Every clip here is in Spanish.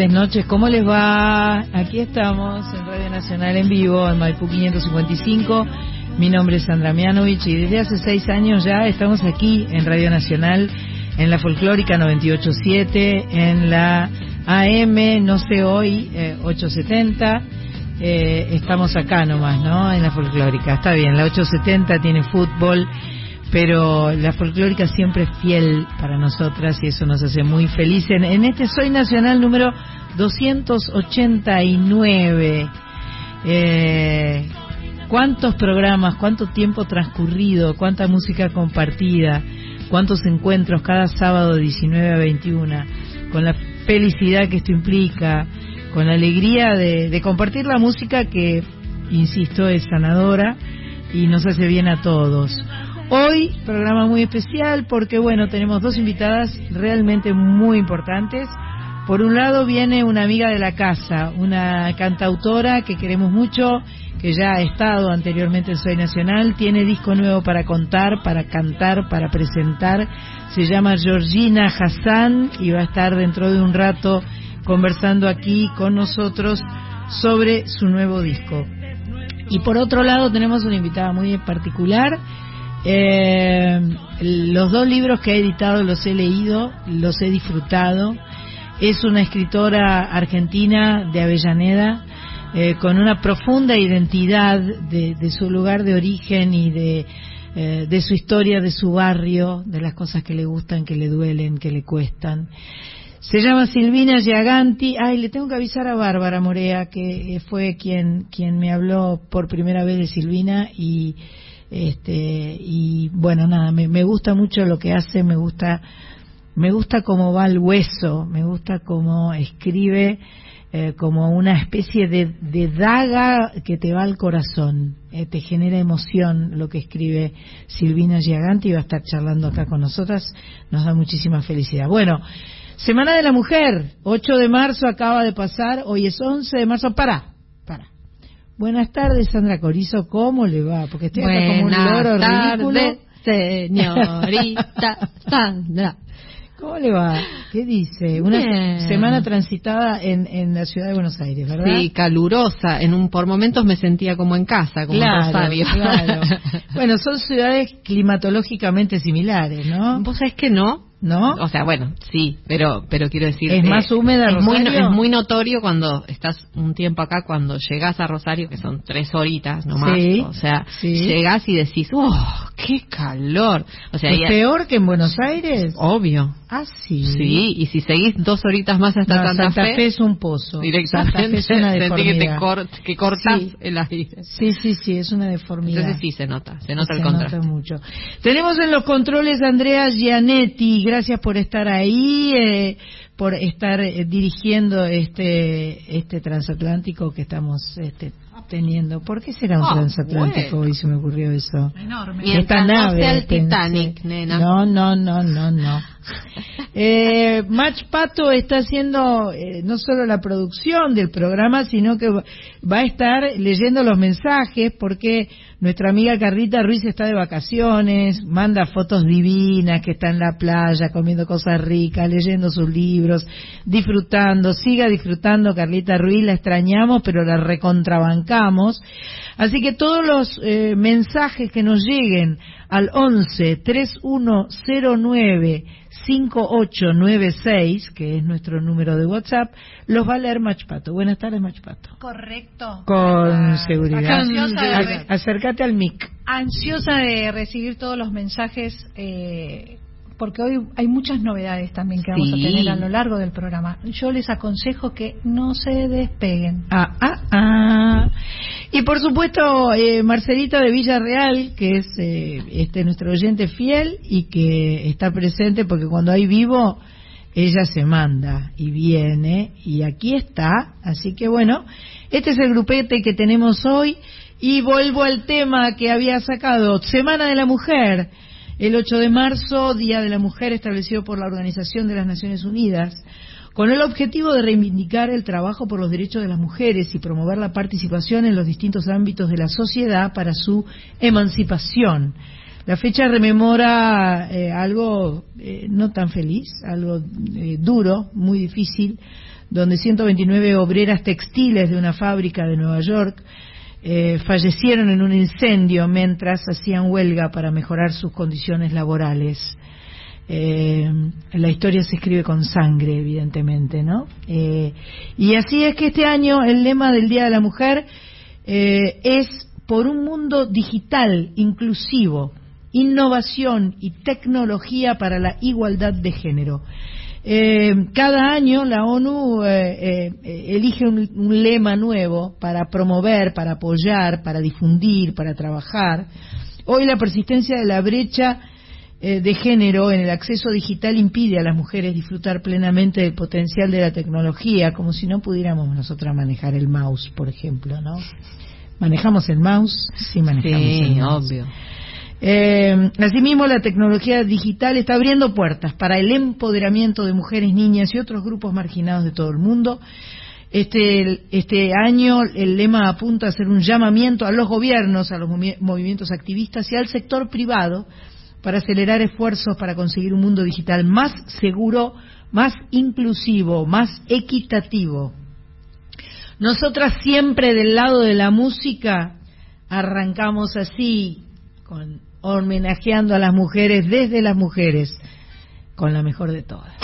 Tardes, noches, ¿cómo les va? Aquí estamos en Radio Nacional en vivo, en Maipú 555. Mi nombre es Sandra Mianovich y desde hace seis años ya estamos aquí en Radio Nacional, en la Folclórica 987, en la AM, no sé hoy, 870. Eh, eh, estamos acá nomás, ¿no? En la Folclórica. Está bien, la 870 tiene fútbol pero la folclórica siempre es fiel para nosotras y eso nos hace muy felices. En, este Soy Nacional número 289. Eh, ¿Cuántos programas, cuánto tiempo transcurrido, cuánta música compartida, cuántos encuentros cada sábado de 19 a 21, con la felicidad que esto implica, con la alegría de, de compartir la música que, insisto, es sanadora y nos hace bien a todos. Hoy, programa muy especial porque, bueno, tenemos dos invitadas realmente muy importantes. Por un lado viene una amiga de la casa, una cantautora que queremos mucho, que ya ha estado anteriormente en Soy Nacional, tiene disco nuevo para contar, para cantar, para presentar. Se llama Georgina Hassan y va a estar dentro de un rato conversando aquí con nosotros sobre su nuevo disco. Y por otro lado tenemos una invitada muy particular eh, los dos libros que he editado los he leído, los he disfrutado. Es una escritora argentina de Avellaneda eh, con una profunda identidad de, su lugar de origen y de, eh, de su historia, de su barrio, de las cosas que le gustan, que le duelen, que le cuestan. Se llama Silvina Giaganti. Ay, le tengo que avisar a Bárbara Morea, que fue quien, quien me habló por primera vez de Silvina y este y bueno nada me, me gusta mucho lo que hace me gusta me gusta cómo va el hueso me gusta cómo escribe eh, como una especie de, de, daga que te va al corazón eh, te genera emoción lo que escribe Silvina Giaganti va a estar charlando acá con nosotras nos da muchísima felicidad. Bueno Semana de la Mujer 8 de marzo acaba de pasar hoy es 11 de marzo para Buenas tardes, Sandra Corizo, ¿cómo le va? Porque estoy acá como un loro tardes, señorita Sandra. ¿Cómo le va? ¿Qué dice? Una semana transitada en, en la ciudad de Buenos Aires, ¿verdad? Sí, calurosa. En un por momentos me sentía como en casa, como claro, Claro. bueno, son ciudades climatológicamente similares, ¿no? Vos sabés que no. ¿No? O sea, bueno, sí, pero pero quiero decir es más húmeda es muy, es muy notorio cuando estás un tiempo acá cuando llegas a Rosario que son tres horitas nomás, o sea, llegas y decís, oh, qué calor, o sea, ¿Es peor que en Buenos Aires? Obvio. Ah, sí. Sí, y si seguís dos horitas más hasta Santa, Santa Fe, es un pozo. Directamente Santa Fe es una deformidad. que, que cortas el aire. Sí, sí, sí, es una deformidad. Entonces sí se nota, se nota el contraste. Nota mucho. Tenemos en los controles a Andrea Gianetti, gracias por estar ahí, eh, por estar eh, dirigiendo este este transatlántico que estamos este, teniendo. ¿Por qué será un oh, transatlántico? Hoy se me ocurrió eso. Enorme. Esta nave. el Titanic, nena. No, no, no, no, no. eh, Match Pato está haciendo eh, no solo la producción del programa, sino que va a estar leyendo los mensajes porque nuestra amiga Carlita Ruiz está de vacaciones, manda fotos divinas que está en la playa comiendo cosas ricas, leyendo sus libros, disfrutando, siga disfrutando Carlita Ruiz, la extrañamos pero la recontrabancamos. Así que todos los eh, mensajes que nos lleguen al 11 3109 5896, que es nuestro número de WhatsApp, los va a leer Machpato. Buenas tardes, Machpato. Correcto. Con seguridad. Acércate al mic. Ansiosa de recibir todos los mensajes eh, porque hoy hay muchas novedades también que vamos a tener a lo largo del programa. Yo les aconsejo que no se despeguen. Ah, ah, ah. Y por supuesto, eh, Marcelita de Villarreal, que es eh, este nuestro oyente fiel y que está presente porque cuando hay vivo, ella se manda y viene y aquí está. Así que bueno, este es el grupete que tenemos hoy y vuelvo al tema que había sacado, Semana de la Mujer el 8 de marzo, Día de la Mujer establecido por la Organización de las Naciones Unidas, con el objetivo de reivindicar el trabajo por los derechos de las mujeres y promover la participación en los distintos ámbitos de la sociedad para su emancipación. La fecha rememora eh, algo eh, no tan feliz, algo eh, duro, muy difícil, donde 129 obreras textiles de una fábrica de Nueva York fallecieron en un incendio mientras hacían huelga para mejorar sus condiciones laborales. la historia se escribe con sangre, evidentemente, ¿no? y así es que este año el lema del Día de la Mujer es por un mundo digital, inclusivo, innovación y tecnología para la igualdad de género. Eh, cada año la ONU eh, eh, elige un, lema nuevo para promover, para apoyar, para difundir, para trabajar. Hoy la persistencia de la brecha de género en el acceso digital impide a las mujeres disfrutar plenamente del potencial de la tecnología, como si no pudiéramos nosotras manejar el mouse, por ejemplo, ¿no? ¿Manejamos el mouse? Sí, manejamos el mouse. obvio. Eh, asimismo, la tecnología digital está abriendo puertas para el empoderamiento de mujeres, niñas y otros grupos marginados de todo el mundo. Este, este año el lema apunta a hacer un llamamiento a los gobiernos, a los movimientos activistas y al sector privado para acelerar esfuerzos para conseguir un mundo digital más seguro, más inclusivo, más equitativo. Nosotras siempre del lado de la música arrancamos así, con homenajeando a las mujeres desde las mujeres, con la mejor de todas.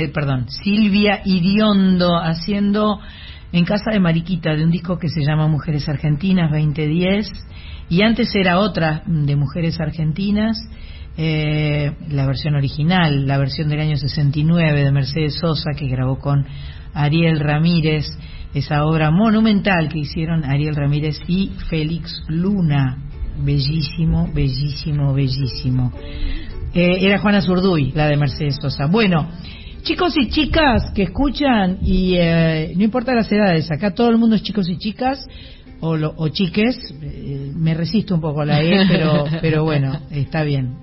Eh, perdón, Silvia Iriondo haciendo en casa de Mariquita de un disco que se llama Mujeres Argentinas 2010 y antes era otra de Mujeres Argentinas, eh, la versión original, la versión del año 69 de Mercedes Sosa que grabó con Ariel Ramírez, esa obra monumental que hicieron Ariel Ramírez y Félix Luna, bellísimo, bellísimo, bellísimo. Eh, era Juana Zurduy, la de Mercedes Sosa. Bueno, Chicos y chicas que escuchan, y eh, no importa las edades, acá todo el mundo es chicos y chicas, o, o chiques, eh, me resisto un poco a la E, pero, pero bueno, está bien,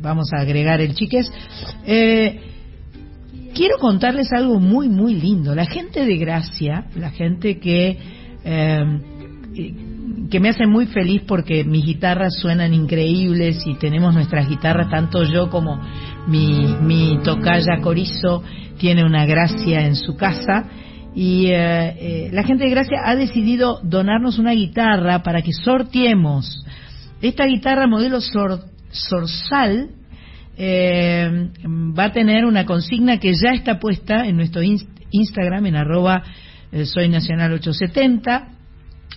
vamos a agregar el chiques. Eh, quiero contarles algo muy, muy lindo. La gente de Gracia, la gente que, que me hace muy feliz porque mis guitarras suenan increíbles y tenemos nuestras guitarras, tanto yo como mi, mi tocaya Corizo tiene una gracia en su casa y eh, eh, la gente de Gracia ha decidido donarnos una guitarra para que sorteemos. Esta guitarra modelo Sorsal eh, va a tener una consigna que ya está puesta en nuestro Instagram en arroba soy nacional 870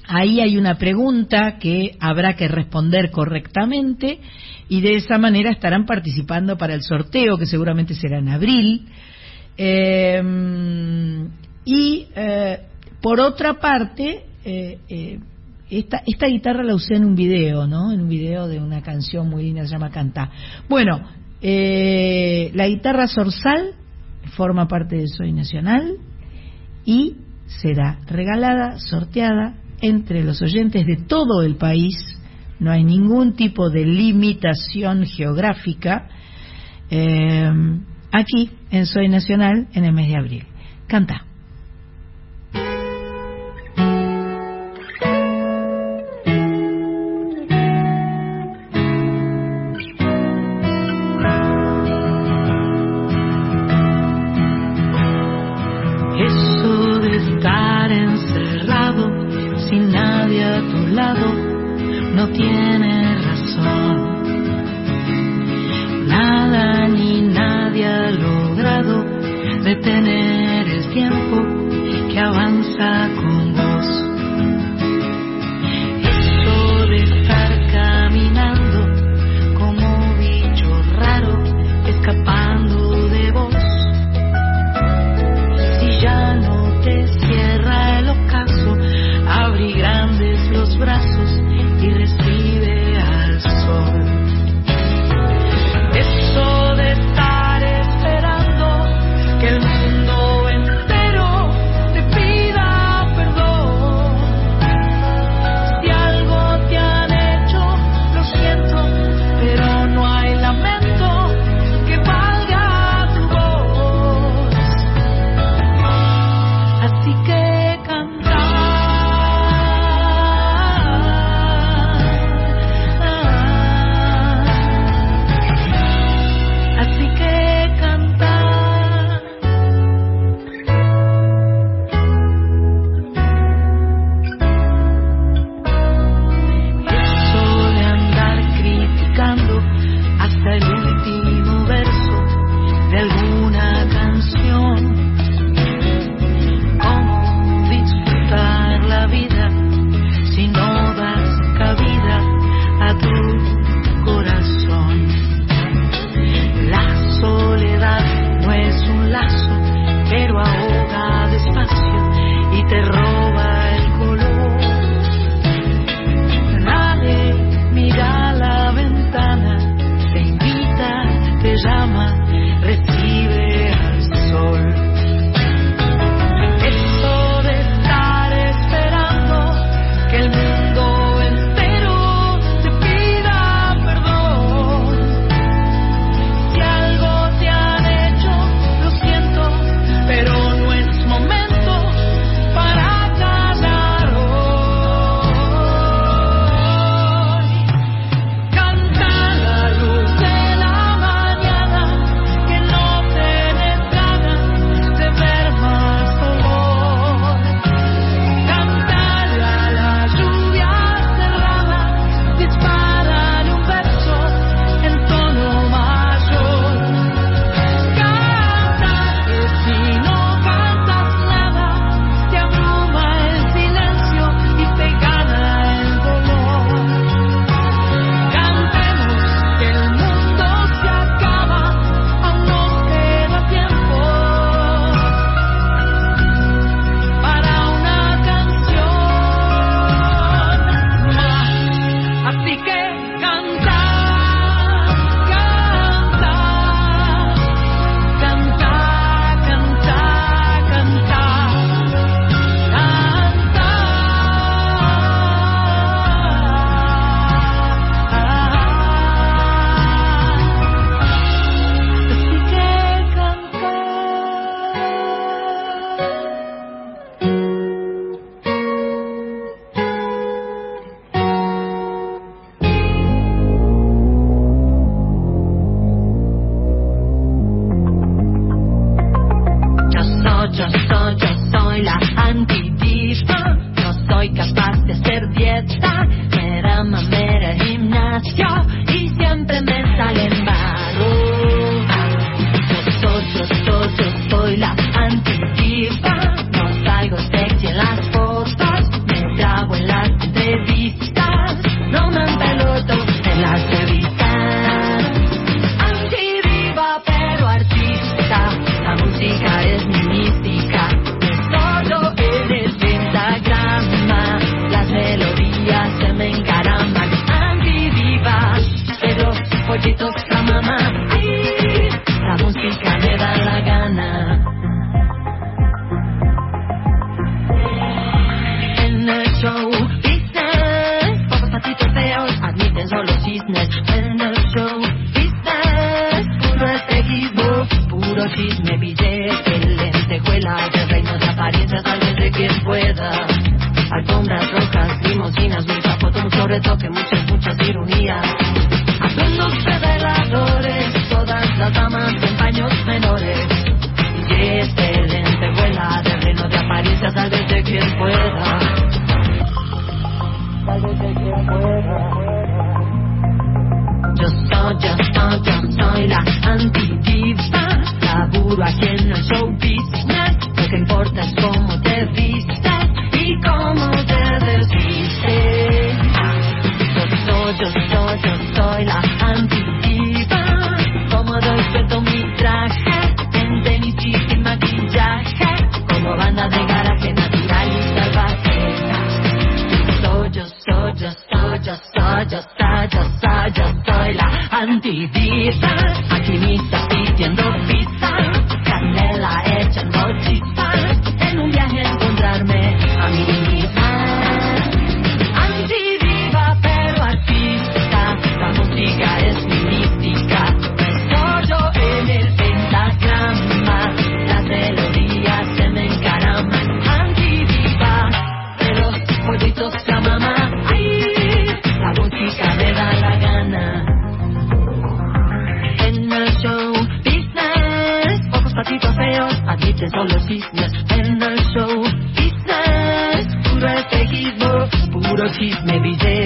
ahí hay una pregunta que habrá que responder correctamente y de esa manera estarán participando para el sorteo que seguramente será en abril. Eh, y eh, por otra parte, eh, esta, esta guitarra la usé en un video, ¿no? En un video de una canción muy linda, se llama Canta. Bueno, la guitarra Sorsal forma parte de Soy Nacional y será regalada, sorteada entre los oyentes de todo el país no hay ningún tipo de limitación geográfica eh, aquí en Soy Nacional en el mes de abril. Canta. Feos, admiten solo cisnes. En el show business, puro espejismo, puro chisme, billete,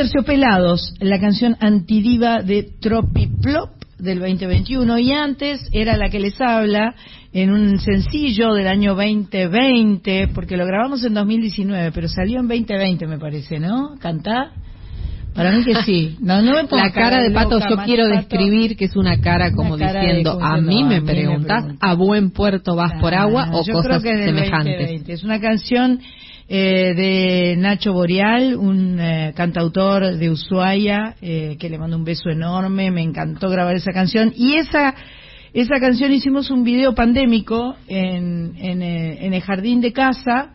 Aterciopelados, la canción antidiva de Tropiplop del 2021 y antes era la que les habla en un sencillo del año 2020 porque lo grabamos en 2019 pero salió en 2020 me parece, ¿no? ¿Cantá? Para mí que sí. No, no me ponga La cara de pato loca, yo quiero Pato. describir que es una cara como Una cara de diciendo, como a mí "A me preguntas, preguntas". a buen puerto vas por agua o cosas semejantes. 2020. Es una canción eh, de Nacho Boreal, un eh, cantautor de Ushuaia, eh, que le mando un beso enorme. Me encantó grabar esa canción. Y esa esa canción hicimos un video pandémico en, en, eh, en el jardín de casa.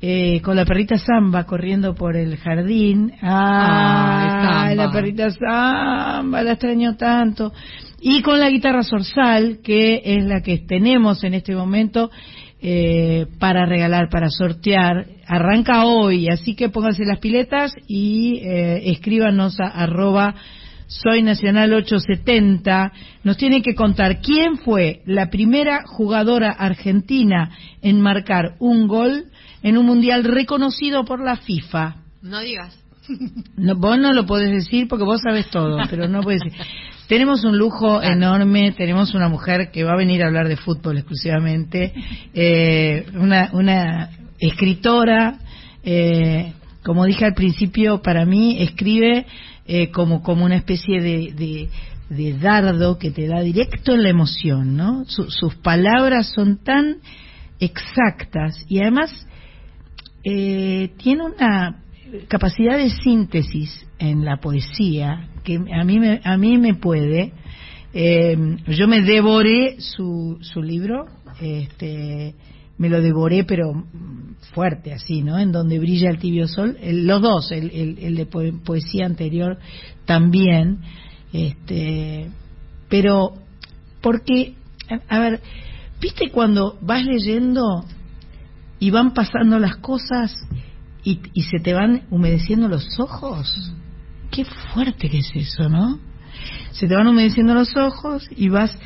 eh, con la perrita Samba corriendo por el jardín. Ah, Ay, la perrita Samba, la extraño tanto. Y con la guitarra Sorsal, que es la que tenemos en este momento eh, para regalar, para sortear. Arranca hoy, así que pónganse las piletas y eh, escríbanos a arroba soy Nacional 870. Nos tienen que contar quién fue la primera jugadora argentina en marcar un gol en un mundial reconocido por la FIFA. No digas. No, vos no lo podés decir porque vos sabés todo, pero no puedes decir. Tenemos un lujo enorme, tenemos una mujer que va a venir a hablar de fútbol exclusivamente, eh, una, una escritora, eh, como dije al principio, para mí escribe eh, como, como una especie de, de, de dardo que te da directo en la emoción, ¿no? Su- sus palabras son tan exactas y además eh, tiene una capacidad de síntesis en la poesía que a mí me, a mí me puede. Eh, yo me devoré su, su libro, este, me lo devoré, pero fuerte así, ¿no? En donde brilla el tibio sol. Los dos, el, el- el de poe- poesía anterior también. Este, pero, porque, a, a ver, ¿viste cuando vas leyendo y van pasando las cosas y se te van humedeciendo los ojos? Qué fuerte que es eso, ¿no? Se te van humedeciendo los ojos y vas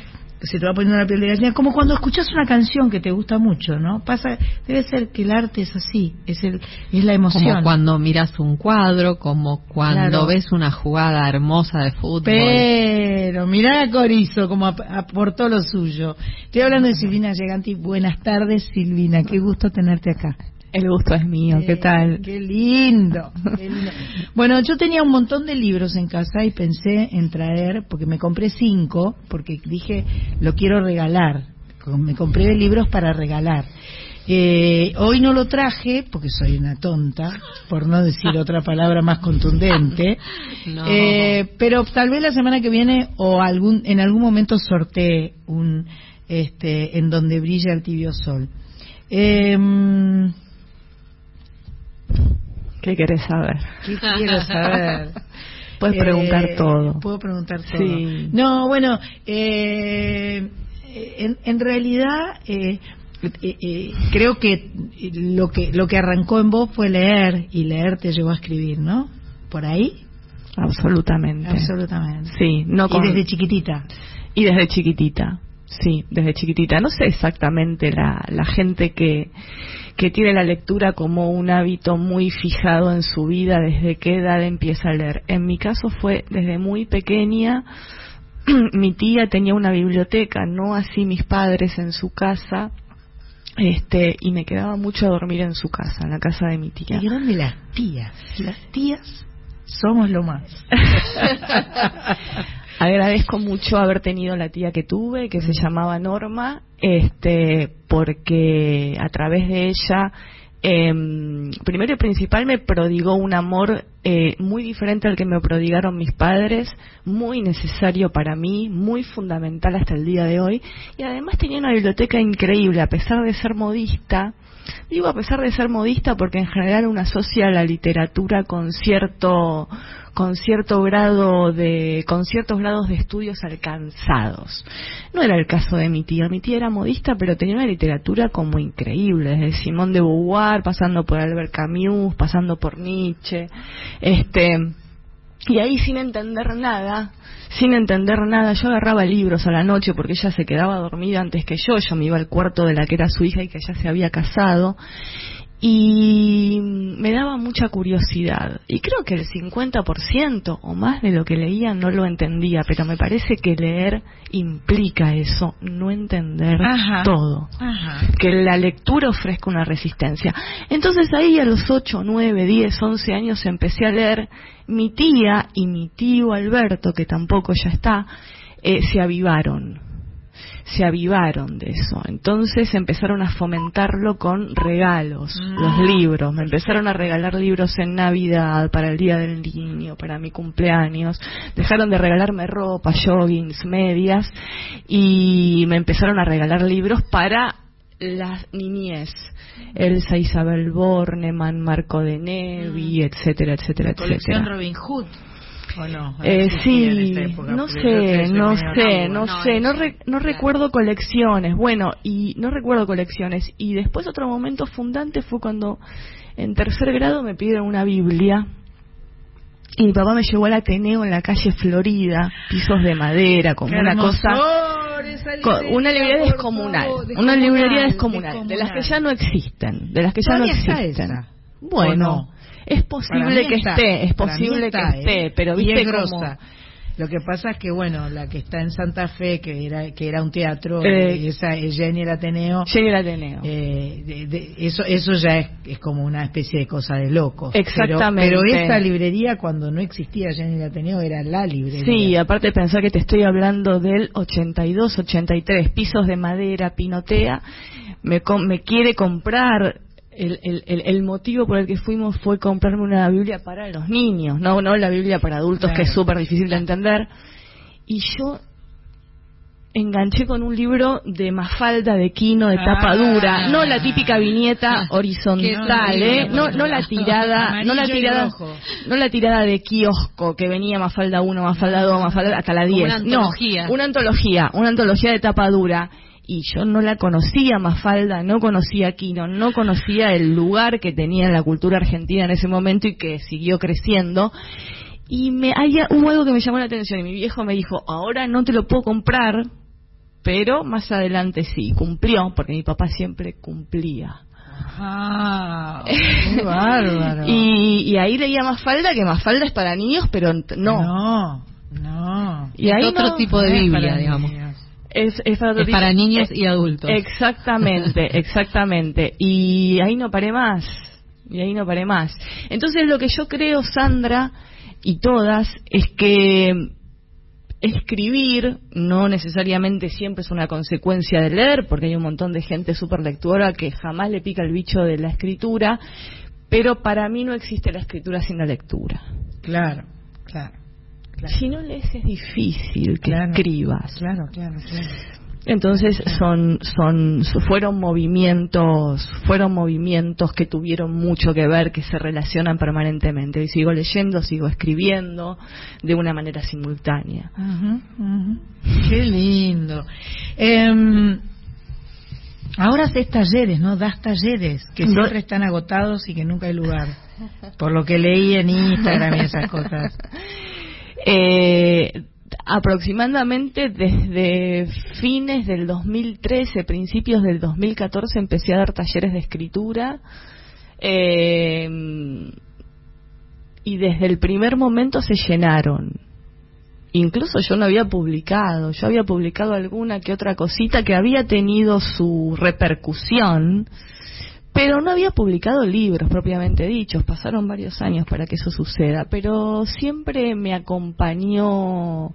se te va poniendo la piel de gallina, como cuando escuchas una canción que te gusta mucho, ¿no? Pasa, debe ser que el arte es así, es el, es la emoción. Como cuando miras un cuadro, como cuando Claro. ves una jugada hermosa de fútbol. Pero, mirá a Corizo como ap- aportó lo suyo. Estoy hablando de Silvina Lleganti. Buenas tardes, Silvina. Qué gusto tenerte acá. El gusto es mío, ¿qué tal? Qué lindo, qué lindo. Bueno, yo tenía un montón de libros en casa y pensé en traer, porque me compré cinco, porque dije, lo quiero regalar. Me compré libros para regalar. Eh, hoy no lo traje porque soy una tonta, por no decir otra palabra más contundente. Eh, pero tal vez la semana que viene o algún en algún momento sortee un este en donde brilla el tibio sol. Eh, ¿Qué querés saber? ¿Qué quiero saber? Puedes preguntar eh, todo. Puedo preguntar todo. Sí. No, bueno, eh, en, en, realidad eh, eh, creo que lo que lo que arrancó en vos fue leer y leer te llevó a escribir, ¿no? Por ahí. Absolutamente. Absolutamente. Sí, no Y desde chiquitita. Y desde chiquitita. Sí, desde chiquitita. No sé exactamente la, la gente que, que tiene la lectura como un hábito muy fijado en su vida, desde qué edad empieza a leer. En mi caso fue desde muy pequeña. mi tía tenía una biblioteca, no así mis padres en su casa, este y me quedaba mucho a dormir en su casa, en la casa de mi tía. Y grande las tías, las tías somos lo más. Agradezco mucho haber tenido la tía que tuve, que se llamaba Norma, este, porque a través de ella eh, primero y principal me prodigó un amor eh, muy diferente al que me prodigaron mis padres, muy necesario para mí, muy fundamental hasta el día de hoy, y además tenía una biblioteca increíble, a pesar de ser modista, digo a pesar de ser modista porque en general uno asocia la literatura con cierto con cierto grado de con ciertos grados de estudios alcanzados. No era el caso de mi tía, mi tía era modista, pero tenía una literatura como increíble, desde Simón de Beauvoir, pasando por Albert Camus, pasando por Nietzsche, este y ahí sin entender nada, sin entender nada, yo agarraba libros a la noche porque ella se quedaba dormida antes que yo, yo me iba al cuarto de la que era su hija y que ya se había casado y me daba mucha curiosidad. Y creo que el 50% o más de lo que leía no lo entendía, pero me parece que leer implica eso, no entender todo. Que la lectura ofrezca una resistencia. Entonces ahí a los 8, 9, 10, 11 años empecé a leer. Mi tía y mi tío Alberto, que tampoco ya está, eh, se avivaron se avivaron de eso. Entonces empezaron a fomentarlo con regalos, los mm. libros. Me empezaron a regalar libros en Navidad, para el Día del Niño, para mi cumpleaños. Dejaron de regalarme ropa, joggings, medias y me empezaron a regalar libros para las niñez. Elsa Isabel Bornemann, Marco de Nevi, mm. etcétera, etcétera, etcétera. Robin Hood. ¿O no? Eh, sí, no sé, no sé, no sé, no, no recuerdo colecciones, bueno, y no recuerdo colecciones. Y después otro momento fundante fue cuando en tercer grado me pidieron una Biblia y mi papá me llevó al Ateneo en la calle Florida, pisos de madera, como una cosa... una librería descomunal, una librería descomunal, de las que ya no existen, de las que ya no existen. Bueno, es posible que esté, es posible que esté, ¿eh? pero viste grosa. Lo que pasa es que, bueno, la que está en Santa Fe, que era que era un teatro, eh, esa es Jenny el Ateneo. Jenny el Ateneo. Eh, eso eso ya es, es, como una especie de cosa de loco. Exactamente. Pero, esa librería, cuando no existía Jenny el Ateneo, era la librería. Sí, aparte de pensar que te estoy hablando del 82, 83, pisos de madera, pinotea, me, me quiere comprar el, el, el, motivo por el que fuimos fue comprarme una Biblia para los niños, no, no la Biblia para adultos, que es súper difícil de entender. Y yo enganché con un libro de Mafalda de Quino de tapa ah. dura, no la típica viñeta horizontal, ¿eh? no, no la tirada, no la tirada, no la tirada de kiosco que venía Mafalda 1, Mafalda 2, Mafalda hasta la 10, no, una antología, una antología de tapa dura y yo no la conocía Mafalda, no conocía Quino, no conocía el lugar que tenía en la cultura argentina en ese momento y que siguió creciendo. Y me haya, hubo algo que me llamó la atención y mi viejo me dijo, ahora no te lo puedo comprar, pero más adelante sí, cumplió, porque mi papá siempre cumplía. Ah, qué bárbaro. y, y ahí leía Mafalda, que Mafalda es para niños, pero no. No, no. Y hay otro tipo de Biblia, digamos. Es, es para, Es para niños y adultos. Exactamente, exactamente. Y ahí no paré más. Y ahí no paré más. Entonces lo que yo creo, Sandra, y todas, es que escribir no necesariamente siempre es una consecuencia de leer, porque hay un montón de gente súper lectora que jamás le pica el bicho de la escritura, pero para mí no existe la escritura sin la lectura. Claro, claro. Claro. Si no lees es difícil que Claro. escribas. Claro, claro, claro. Entonces son, son, fueron movimientos, fueron movimientos que tuvieron mucho que ver, que se relacionan permanentemente. Y sigo leyendo, sigo escribiendo de una manera simultánea. Qué lindo. Em, ahora haces talleres, ¿no? Das talleres que No. siempre están agotados y que nunca hay lugar. Por lo que leí en Instagram y esas cosas. Eh, aproximadamente desde fines del 2013, principios del 2014, empecé a dar talleres de escritura. eh, y desde el primer momento se llenaron. Incluso yo no había publicado, yo había publicado alguna que otra cosita que había tenido su repercusión, pero no había publicado libros propiamente dichos. Pasaron varios años para que eso suceda, pero siempre me acompañó,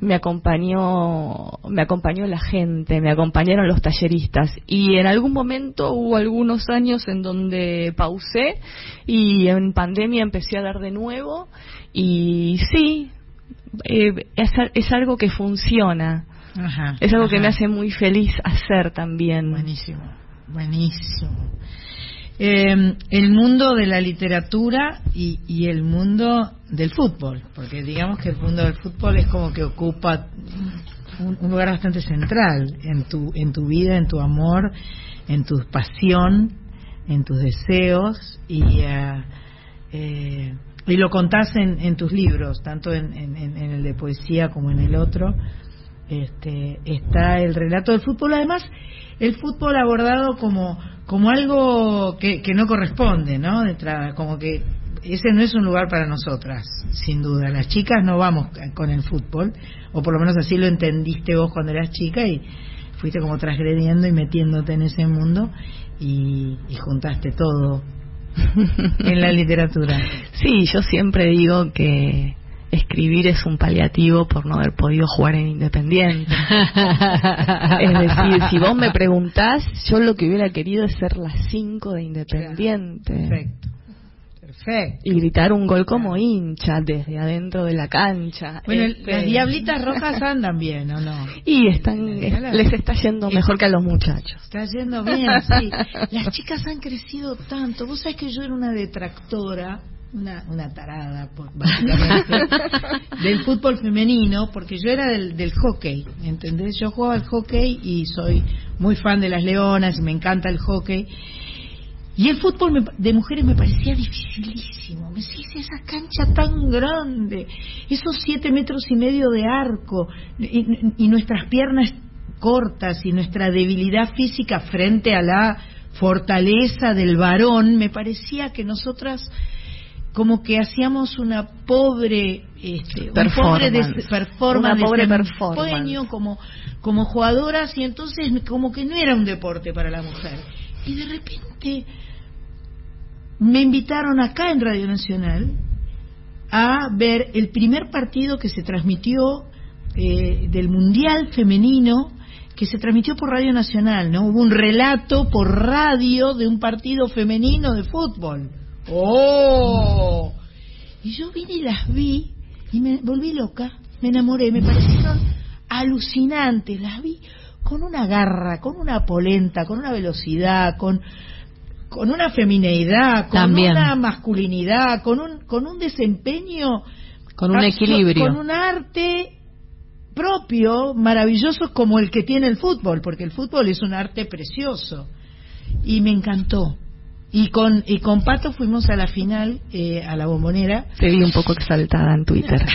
me acompañó, me acompañó la gente, me acompañaron los talleristas y en algún momento hubo algunos años en donde pausé y en pandemia empecé a dar de nuevo y sí, eh, es, es algo que funciona. Ajá, Es algo que me hace muy feliz hacer también. Buenísimo, buenísimo. Eh, el mundo de la literatura y, y el mundo del fútbol, porque digamos que el mundo del fútbol es como que ocupa un, lugar bastante central en tu, en tu vida, en tu amor, en tu pasión, en tus deseos y, eh, eh, y lo contás en, en tus libros, tanto en- en el de poesía como en el otro. Este, está el relato del fútbol, además el fútbol abordado como como algo que, que no corresponde, ¿no? De como que ese no es un lugar para nosotras, sin duda. Las chicas no vamos con el fútbol, o por lo menos así lo entendiste vos cuando eras chica y fuiste como transgrediendo y metiéndote en ese mundo y, y juntaste todo en la literatura. Sí, yo siempre digo que escribir es un paliativo por no haber podido jugar en Independiente. Es decir, si vos me preguntás, yo lo que hubiera querido es ser las 5 de Independiente. Perfecto. Perfecto. Y gritar un gol como hincha desde adentro de la cancha. Bueno, Este, las diablitas rojas andan bien, ¿o no? Y están, les está yendo mejor que a los muchachos. Está yendo bien, sí. Las chicas han crecido tanto. Vos sabés que yo era una detractora, una, una tarada, por- básicamente, del fútbol femenino, porque yo era del, del hockey, ¿entendés? Yo jugaba al hockey y soy muy fan de las leonas y me encanta el hockey. Y el fútbol me- de mujeres me parecía dificilísimo. Me decís, esa cancha tan grande, esos siete metros y medio de arco, y, y nuestras piernas cortas y nuestra debilidad física frente a la fortaleza del varón, me parecía que nosotras como que hacíamos una pobre este, un pobre Performance. des- performance, Una pobre performance. como como jugadoras y entonces como que no era un deporte para la mujer y de repente me invitaron acá en Radio Nacional a ver el primer partido que se transmitió eh, del Mundial Femenino que se transmitió por Radio Nacional, ¿no? Hubo un relato por radio de un partido femenino de fútbol. ¡Oh! Y yo vine y las vi y me volví loca, me enamoré, me parecieron alucinantes, las vi con una garra, con una polenta, con una velocidad, con con una femineidad, con También. una masculinidad, con un con un desempeño Con un equilibrio. con un arte propio, maravilloso como el que tiene el fútbol, porque el fútbol es un arte precioso. Y me encantó. Y con, y con Pato fuimos a la final, eh, a la bombonera. Te vi un poco exaltada en Twitter.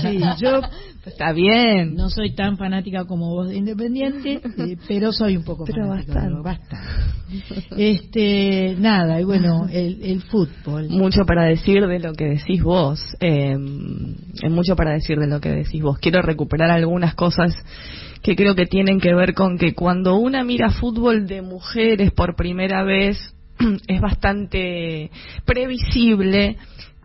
sí, yo Está bien. no soy tan fanática como vos de Independiente, eh, pero soy un poco Pero fanática. bastante. bastante. Este, nada, y bueno, el, el fútbol. Mucho para decir de lo que decís vos. Eh, mucho para decir de lo que decís vos. Quiero recuperar algunas cosas que creo que tienen que ver con que cuando una mira fútbol de mujeres por primera vez es bastante previsible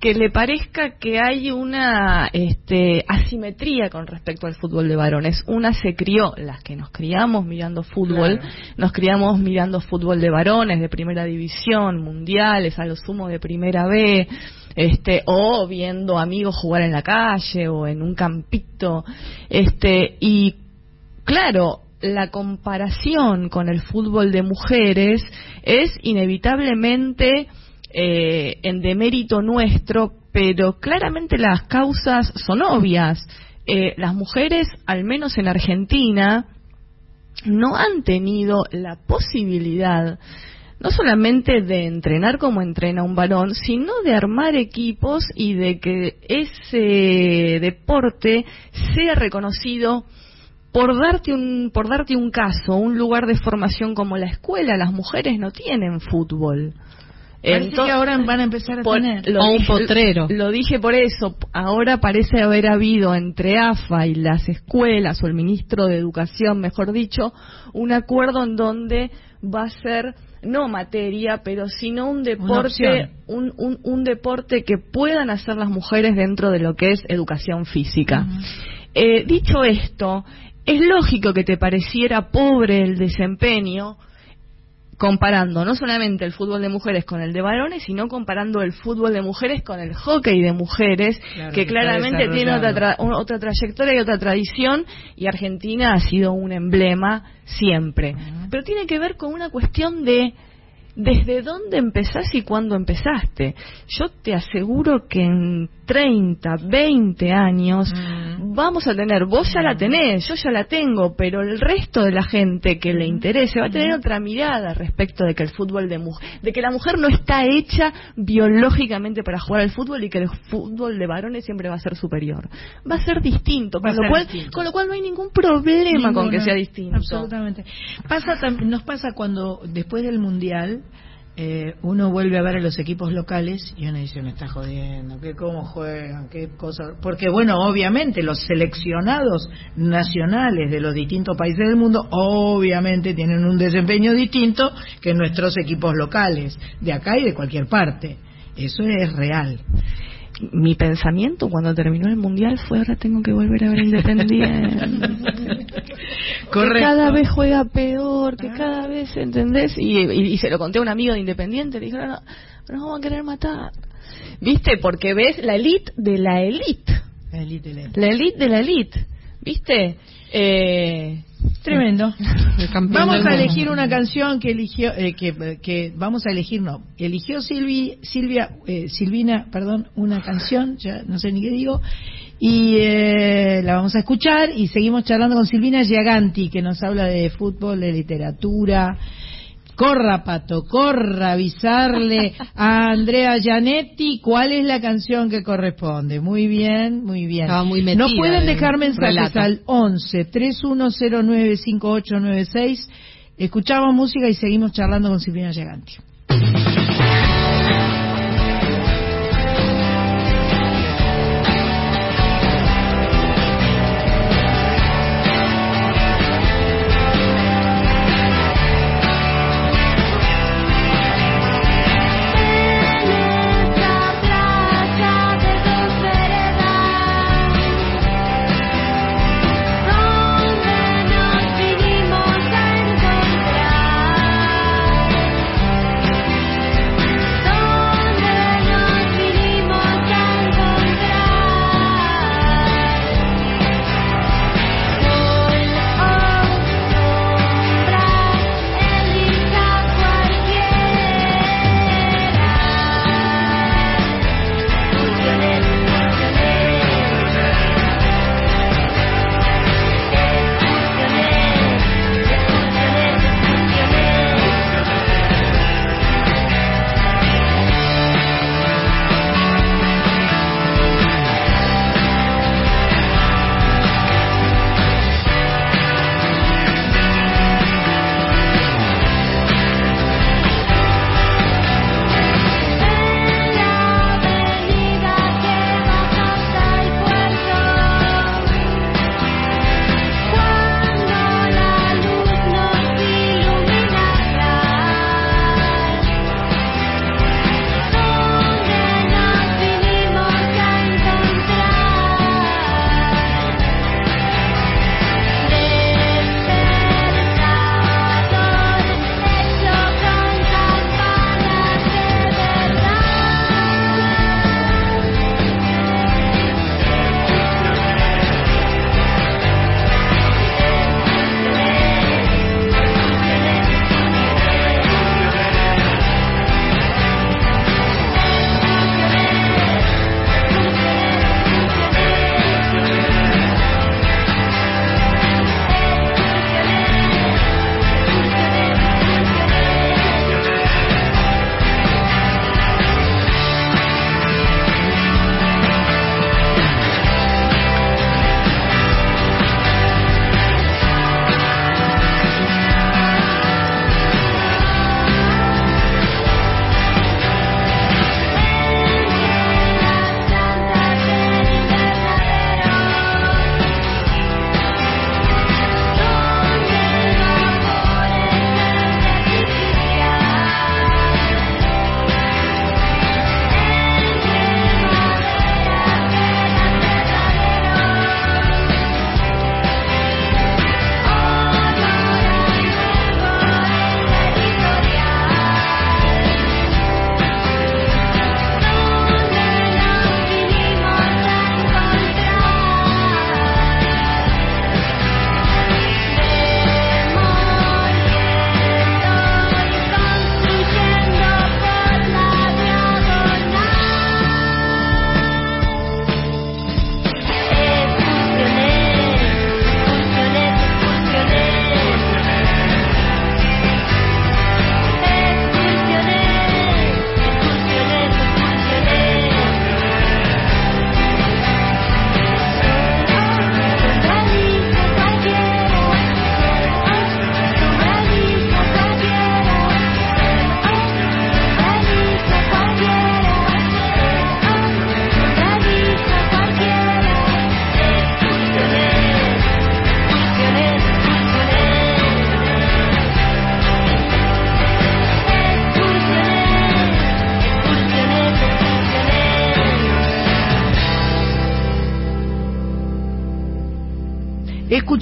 que le parezca que hay una este, asimetría con respecto al fútbol de varones. Una se crió, las que nos criamos mirando fútbol, Claro. nos criamos mirando fútbol de varones, de primera división, mundiales, a lo sumo de primera B, este, o viendo amigos jugar en la calle o en un campito, este, y claro, la comparación con el fútbol de mujeres es inevitablemente eh, en demérito nuestro, pero claramente las causas son obvias. Eh, las mujeres, al menos en Argentina, no han tenido la posibilidad no solamente de entrenar como entrena un varón, sino de armar equipos y de que ese deporte sea reconocido por darte un por darte un caso, un lugar de formación como la escuela, las mujeres no tienen fútbol. Parece Ento- que ahora van a empezar a por- tener. lo O un potrero. Lo dije por eso. Ahora parece haber habido entre AFA y las escuelas, o el ministro de Educación, mejor dicho, un acuerdo en donde va a ser no materia, pero sino un deporte, un, un, un deporte que puedan hacer las mujeres dentro de lo que es educación física. Eh, dicho esto, es lógico que te pareciera pobre el desempeño comparando no solamente el fútbol de mujeres con el de varones, sino comparando el fútbol de mujeres con el hockey de mujeres, Claro, que claramente tiene otra, tra- otra trayectoria y otra tradición, y Argentina ha sido un emblema siempre. Pero tiene que ver con una cuestión de desde dónde empezás y cuándo empezaste. Yo te aseguro que en 30, 20 años Mm. vamos a tener, vos ya la tenés, yo ya la tengo, pero el resto de la gente que le interese va a tener otra mirada respecto de que el fútbol de mujer, de que la mujer no está hecha biológicamente para jugar al fútbol y que el fútbol de varones siempre va a ser superior. Va a ser distinto, con lo cual, distinto. con lo cual no hay ningún problema con que sea distinto. Absolutamente. Pasa, nos pasa cuando después del mundial eh, uno vuelve a ver a los equipos locales y uno dice, me está jodiendo, que cómo juegan, qué cosas. Porque, bueno, obviamente los seleccionados nacionales de los distintos países del mundo, obviamente tienen un desempeño distinto que nuestros equipos locales, de acá y de cualquier parte. Eso es real. Mi pensamiento cuando terminó el mundial fue ahora tengo que volver a ver Independiente. Correcto. Que cada vez juega peor, que cada vez, ¿entendés? Y, y- y se lo conté a un amigo de Independiente, le dijeron, no, nos vamos a querer matar. ¿Viste? Porque ves la elite de la elite. La elite, la elite. La elite de la elite. ¿Viste? Eh, Tremendo. Vamos a elegir una canción que eligió, eh, que, que vamos a elegir, no, eligió Silvi, Silvia, eh, Silvina, perdón, una canción, ya no sé ni qué digo, y eh, la vamos a escuchar y seguimos charlando con Silvina Giaganti, que nos habla de fútbol, de literatura. Corra, Pato, corra, avisarle a Andrea Gianetti cuál es la canción que corresponde. Muy bien, muy bien. Estaba muy metida Nos pueden en dejar mensajes relato. al 11 3109 5896. Escuchamos música y seguimos charlando con Silvina Giaganti.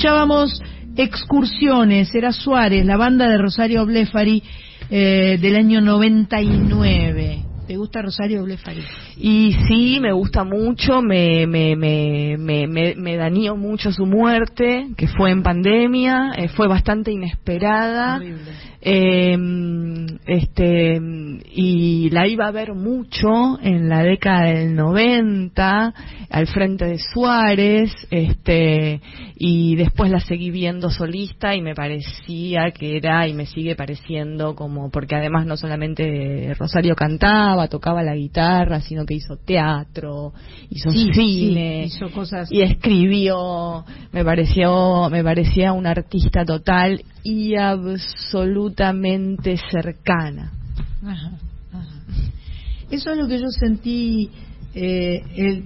Escuchábamos Excursiones, era Suárez, la banda de Rosario Blefari eh, del año 99. ¿Te gusta Rosario Blefari? Y sí, me gusta mucho, me, me, me, me, me, me dañó mucho su muerte, que fue en pandemia, eh, fue bastante inesperada. Eh, este y la iba a ver mucho en la década del 90 al frente de Suárez este y después la seguí viendo solista y me parecía que era y me sigue pareciendo como porque además no solamente Rosario cantaba tocaba la guitarra sino que hizo teatro hizo Sí, cine sí, hizo cosas- y escribió. Me pareció me parecía una artista total y absolutamente cercana. Eso es lo que yo sentí. eh, el-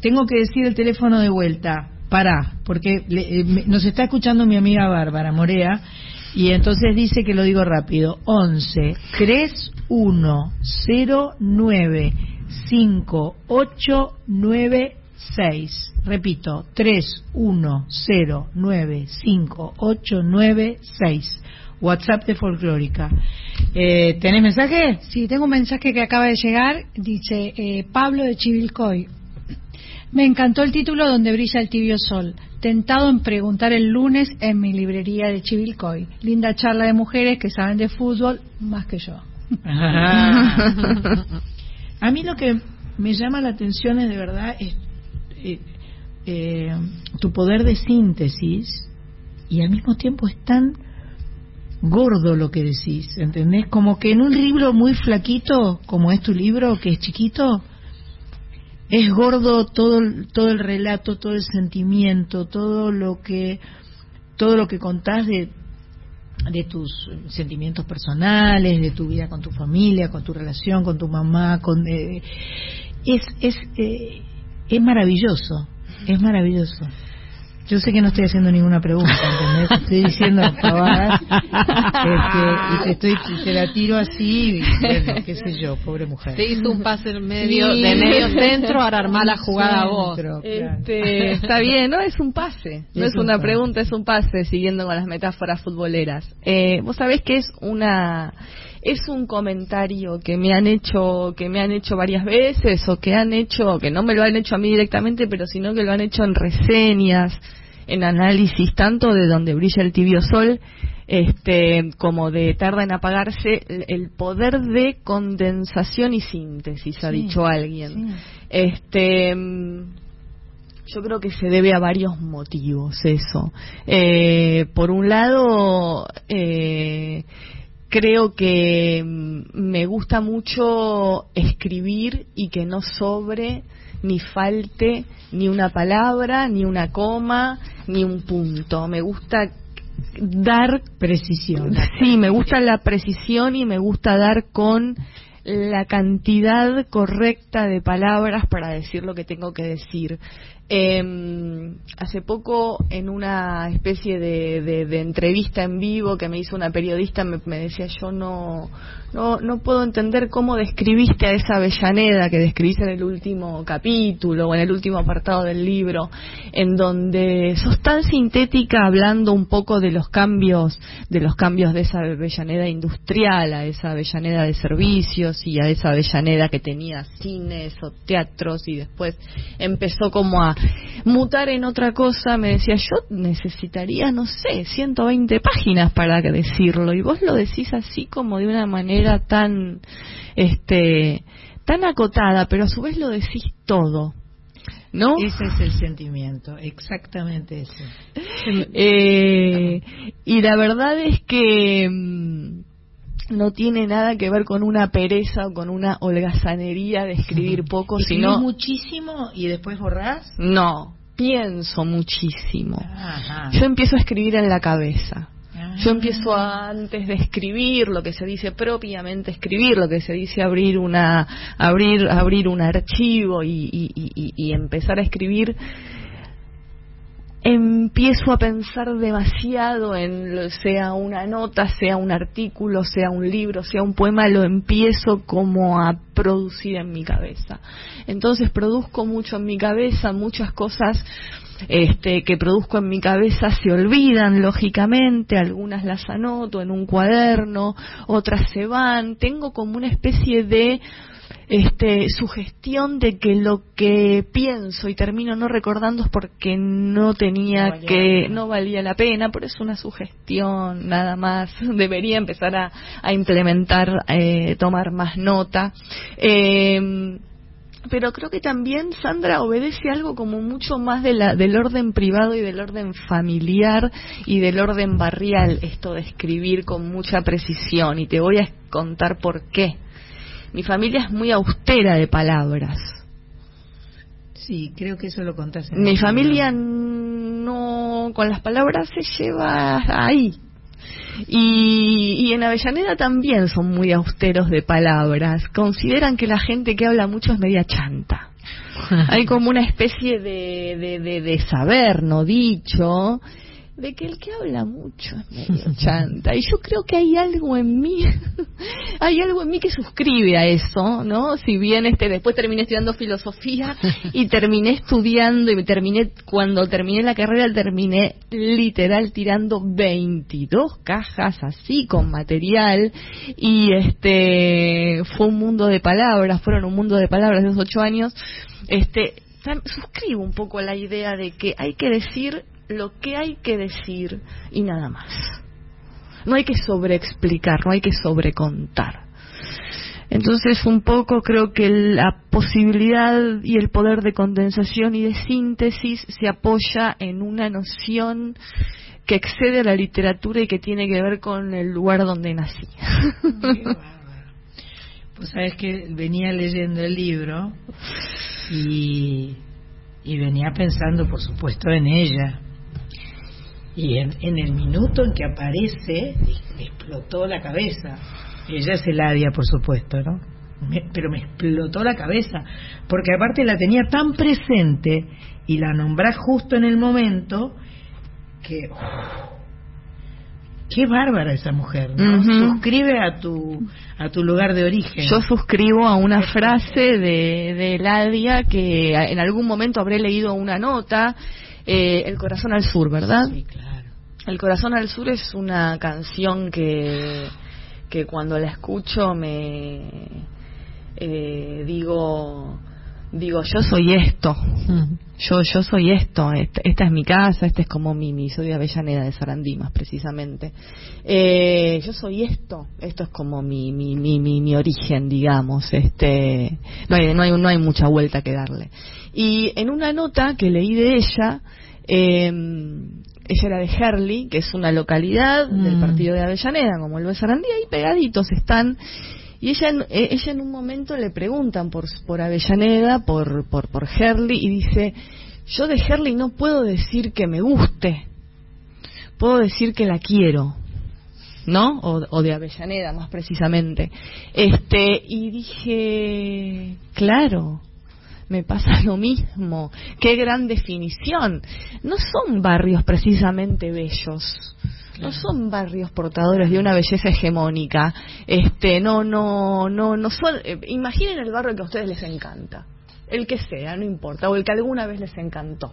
tengo que decir el teléfono de vuelta. Pará, porque le- eh, me- nos está escuchando mi amiga Bárbara Morea y entonces dice que lo digo rápido. 11 3109 5896. Repito, 3109 5896. WhatsApp de Folclórica. Eh, ¿Tenés mensaje? Sí, tengo un mensaje que acaba de llegar. Dice eh, Pablo de Chivilcoy. Me encantó el título donde brilla el tibio sol. Tentado en preguntar el lunes en mi librería de Chivilcoy. Linda charla de mujeres que saben de fútbol más que yo. Ah. A mí lo que me llama la atención es de verdad es, eh, eh, tu poder de síntesis y al mismo tiempo es tan gordo lo que decís, ¿entendés? Como que en un libro muy flaquito, como es tu libro, que es chiquito, es gordo todo todo el relato, todo el sentimiento, todo lo que todo lo que contás de de tus sentimientos personales, de tu vida con tu familia, con tu relación con tu mamá, con eh, es es eh, es maravilloso, es maravilloso. Yo sé que no estoy haciendo ninguna pregunta, ¿entendés? Estoy diciendo pavadas este, y te, estoy, te la tiro así, y, bueno, qué sé yo, pobre mujer. Te hizo un pase en medio, Sí. de medio centro, ahora armá la jugada vos. Centro, claro. Este, está bien, no es un pase, no Es es, un una pregunta, es un pase, siguiendo con las metáforas futboleras. Eh, Vos sabés que es una es un comentario que me han hecho que me han hecho varias veces o que han hecho que no me lo han hecho a mí directamente, pero sino que lo han hecho en reseñas, en análisis tanto de donde brilla el tibio sol este como de tarda en apagarse el, el poder de condensación y síntesis ha Sí, dicho alguien sí. este mm, yo creo que se debe a varios motivos eso. Eh, por un lado, eh, creo que mm, me gusta mucho escribir y que no sobre ni falte ni una palabra, ni una coma, ni un punto. Me gusta dar Precisión. Sí, me gusta la precisión y me gusta dar con la cantidad correcta de palabras para decir lo que tengo que decir. Eh, hace poco, en una especie de, de- de entrevista en vivo que me hizo una periodista, me, me decía yo no, no, no puedo entender cómo describiste a esa Avellaneda que describiste en el último capítulo o en el último apartado del libro, en donde sos tan sintética hablando un poco de los cambios, de los cambios de esa Avellaneda industrial a esa Avellaneda de servicios y a esa Avellaneda que tenía cines o teatros y después empezó como a mutar en otra cosa, me decía, yo necesitaría, no sé, 120 páginas para decirlo y vos lo decís así como de una manera tan este tan acotada, pero a su vez lo decís todo. ¿No? Ese es el sentimiento, exactamente ese. Eh, y la verdad es que mm, no tiene nada que ver con una pereza o con una holgazanería de escribir poco, sino muchísimo y después borrás. no, pienso muchísimo. Ajá. Yo empiezo a escribir en la cabeza. Yo empiezo a, antes de escribir lo que se dice propiamente escribir, lo que se dice abrir una abrir abrir un archivo y, y- y- y- empezar a escribir. empiezo a pensar demasiado en sea una nota, sea un artículo, sea un libro, sea un poema, lo empiezo como a producir en mi cabeza. Entonces produzco mucho en mi cabeza, muchas cosas este, que produzco en mi cabeza se olvidan, lógicamente, algunas las anoto en un cuaderno, otras se van, tengo como una especie de este, sugestión de que lo que pienso y termino no recordando es porque no tenía No que, no valía la pena, pero es una sugestión nada más. Debería empezar a, a implementar, eh, tomar más nota. Eh, pero creo que también Sandra obedece algo como mucho más de la, del orden privado y del orden familiar y del orden barrial, esto de escribir con mucha precisión. Y te voy a contar por qué. Mi familia es muy austera de palabras. Sí, creo que eso lo contaste. Mi familia no, con las palabras se lleva ahí. Y, y en Avellaneda también son muy austeros de palabras. Consideran que la gente que habla mucho es media chanta. Hay como una especie de, de, de, de saber, no dicho, de que el que habla mucho es medio chanta. Y yo creo que hay algo en mí, hay algo en mí que suscribe a eso, ¿no? Si bien este después terminé estudiando filosofía y terminé estudiando y terminé, cuando terminé la carrera terminé literal tirando 22 cajas así con material y este fue un mundo de palabras, fueron un mundo de palabras de esos ocho años. Este, suscribo un poco a la idea de que hay que decir lo que hay que decir y nada más. No hay que sobreexplicar, no hay que sobrecontar. Entonces, un poco creo que la posibilidad y el poder de condensación y de síntesis se apoya en una noción que excede a la literatura y que tiene que ver con el lugar donde nací. Pues sabes que venía leyendo el libro y, y venía pensando, por supuesto, en ella. Y en, en el minuto en que aparece, me explotó la cabeza. Ella es Eladia, por supuesto, ¿no? Me- pero me explotó la cabeza, porque aparte la tenía tan presente y la nombrás justo en el momento que... qué bárbara esa mujer, ¿no? Suscribe a tu, a tu lugar de origen. Yo suscribo a una frase de, de Eladia que en algún momento habré leído una nota, eh, El corazón al sur, ¿verdad? Sí, claro. El corazón al sur es una canción que, que cuando la escucho me eh, digo digo yo soy esto. Yo yo soy esto. Esta, esta es mi casa este es como mi, mi soy de Avellaneda de Sarandí más precisamente. Eh, yo soy esto. Esto es como mi mi, mi, mi, mi origen digamos. Este no hay, no hay no hay mucha vuelta que darle. Y en una nota que leí de ella eh, ella era de Herli, que es una localidad del Mm. partido de Avellaneda, como el de Sarandí, ahí pegaditos están. Y ella, eh, ella en un momento le preguntan por, por Avellaneda, por, por, por Herli, y dice, yo de Herli no puedo decir que me guste, puedo decir que la quiero. ¿no? O, o de Avellaneda, más precisamente. Este, y dije, claro, me pasa lo mismo. Qué gran definición. No son barrios precisamente bellos. No son barrios portadores de una belleza hegemónica. Este, no, no, no, no son. eh, imaginen el barrio que a ustedes les encanta, el que sea, no importa, o el que alguna vez les encantó.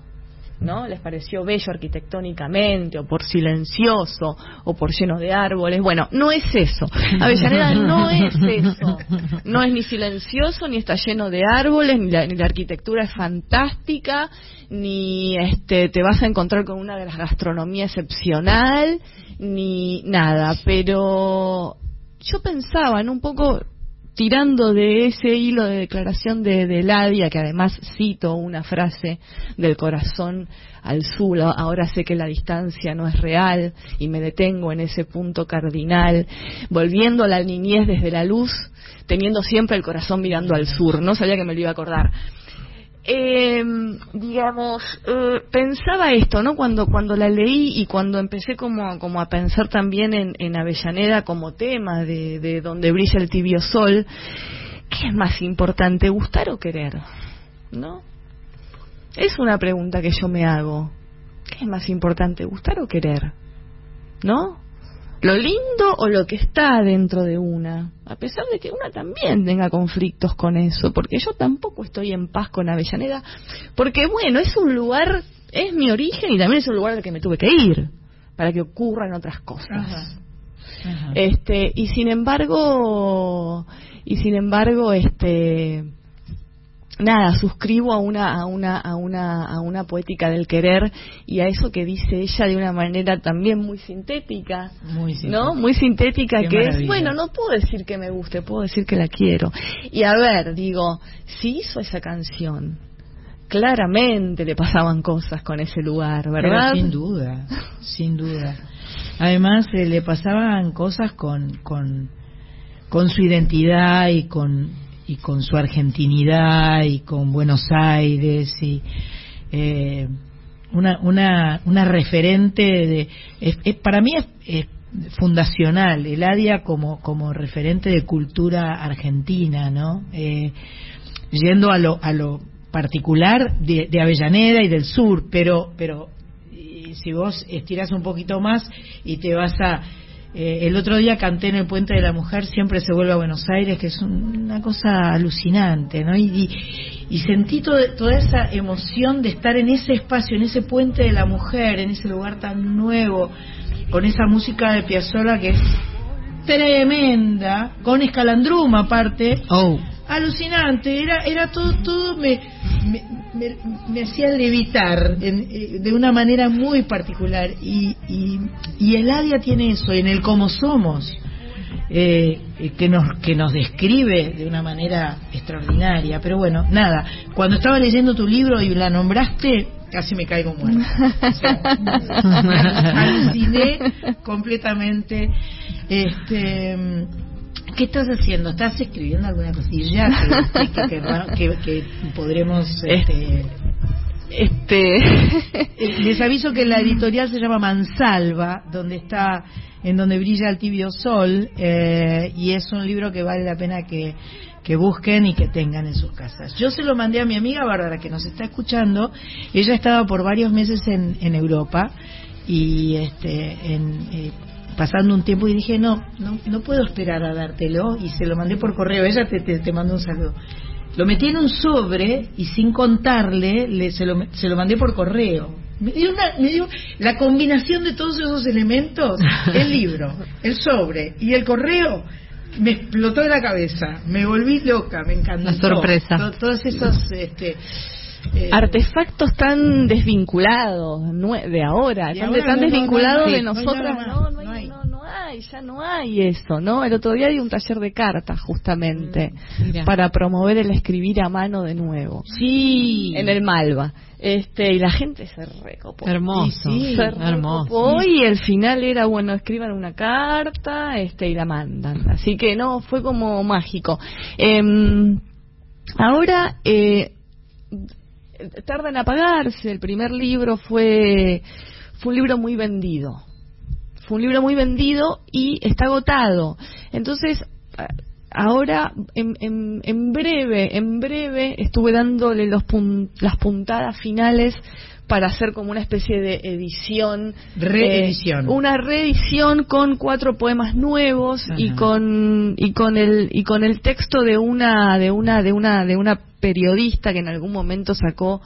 ¿No? Les pareció bello arquitectónicamente, o por silencioso, o por lleno de árboles. Bueno, no es eso. Avellaneda no es eso. No es ni silencioso, ni está lleno de árboles, ni la, ni la arquitectura es fantástica, ni este, te vas a encontrar con una de las gastronomía excepcional, ni nada. Pero yo pensaba, ¿no? Un poco tirando de ese hilo de declaración de, de Ladia, que además cito una frase del corazón al sur, ahora sé que la distancia no es real y me detengo en ese punto cardinal, volviendo a la niñez desde la luz, teniendo siempre el corazón mirando al sur, no sabía que me lo iba a acordar. Eh, digamos, pensaba esto, ¿no? Cuando cuando la leí y cuando empecé como, como a pensar también en, en Avellaneda como tema de, de donde brilla el tibio sol, ¿qué es más importante, gustar o querer? ¿No? Es una pregunta que yo me hago. ¿qué es más importante, gustar o querer? ¿No? Lo lindo o lo que está dentro de una, a pesar de que una también tenga conflictos con eso, porque yo tampoco estoy en paz con Avellaneda, porque bueno, es un lugar, es mi origen y también es un lugar al que me tuve que ir para que ocurran otras cosas. Ajá. Ajá. Este, y sin embargo, y sin embargo, este, nada, suscribo a una, a una, a una, a una poética del querer y a eso que dice ella de una manera también muy sintética, Muy ¿no? sintética. Muy sintética Qué que es, bueno, no puedo decir que me guste, puedo decir que la quiero. Y a ver, digo, si hizo esa canción, claramente le pasaban cosas con ese lugar, ¿verdad? Pero sin duda, sin duda. Además, eh, le pasaban cosas con, con, con su identidad y con, y con su argentinidad y con Buenos Aires y eh, una, una, una referente de, es- para mí es, es fundacional Eladia como, como referente de cultura argentina, ¿no? Eh, yendo a lo, a lo particular de, de Avellaneda y del sur, pero, pero si vos estiras un poquito más y te vas a... eh, el otro día canté en el Puente de la Mujer, siempre se vuelve a Buenos Aires, que es un- una cosa alucinante, ¿no? Y, y, sentí to- toda esa emoción de estar en ese espacio, en ese Puente de la Mujer, en ese lugar tan nuevo, con esa música de Piazzolla que es tremenda, con Escalandruma aparte, Oh. Alucinante, era era todo todo me me, me- me hacía levitar en- eh, de una manera muy particular. Y, y, y Eladia tiene eso en el cómo somos eh, eh, que nos que nos describe de una manera extraordinaria. Pero bueno nada. Cuando estaba leyendo tu libro y la nombraste casi me caigo muerta. O sea, aluciné completamente. Este ¿Qué estás haciendo? ¿Estás escribiendo alguna cosilla que, que, que- que- podremos... Este, Este, eh, les aviso que la editorial se llama Mansalva, donde está, en donde brilla el tibio sol, eh, y es un libro que vale la pena que, que busquen y que tengan en sus casas. Yo se lo mandé a mi amiga Bárbara, que nos está escuchando. Ella estaba por varios meses en, en Europa y este, en, eh, pasando un tiempo y dije, no, no, no puedo esperar a dártelo, y se lo mandé por correo. Ella te, te, te mandó un saludo. Lo metí en un sobre y sin contarle le, se, lo, se lo mandé por correo. Me dio, una, me dio la combinación de todos esos elementos, el libro, el sobre y el correo, me explotó de la cabeza, me volví loca, me encantó. La sorpresa. To- todos esos... Este, eh, artefactos tan desvinculados de ahora, Y tan, ahora tan no, desvinculados no hay- de no hay nosotras, no, no, no hay, hay. no, hay, ya no hay eso, ¿no? El otro día di un taller de cartas justamente Mira. para promover el escribir a mano de nuevo sí. en el Malva. Este, y la gente se recopó. Hermoso. Sí, se hermoso. recopó y el final era bueno escriban una carta este y la mandan así que no fue como mágico Em, ahora eh, tarda en apagarse el primer libro fue fue un libro muy vendido. Fue un libro muy vendido y está agotado. Entonces ahora en, en, en breve en breve estuve dándole los pun- las puntadas finales para hacer como una especie de edición Reedición. eh, una reedición con cuatro poemas nuevos y con y con el y con el texto de una de una de una de una periodista que en algún momento sacó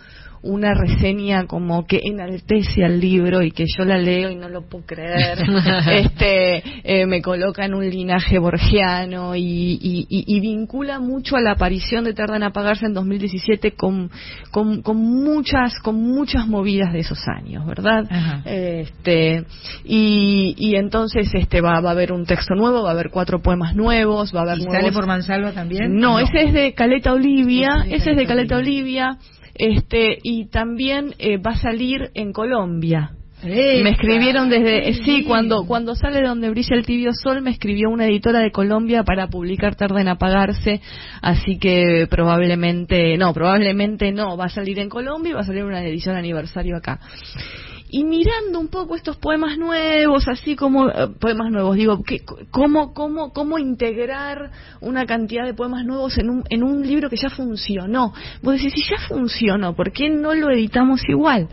una reseña como que enaltece al libro y que yo la leo y no lo puedo creer. Este eh, me coloca en un linaje borgiano y, y- y- y vincula mucho a la aparición de Tardan a Apagarse en 2017 con, con, con muchas con muchas movidas de esos años verdad Ajá. este y, y entonces este va, va a haber un texto nuevo va a haber cuatro poemas nuevos va a haber ¿Y nuevos sale por Mansalva también? no, ese es de Caleta Olivia, Ese es de ese es de Caleta Caleta Olivia, este y también eh, va a salir en Colombia. Me escribieron desde, eh, sí, bien. cuando cuando sale de donde brilla el tibio sol, me escribió una editora de Colombia para publicar Tarde en apagarse, así que probablemente, no, probablemente no, va a salir en Colombia y va a salir una edición aniversario acá. Y mirando un poco estos poemas nuevos, así como eh, poemas nuevos, digo, ¿qué, cómo, cómo, ¿cómo integrar una cantidad de poemas nuevos en un, en un libro que ya funcionó? Vos decís, si ya funcionó, ¿por qué no lo editamos igual?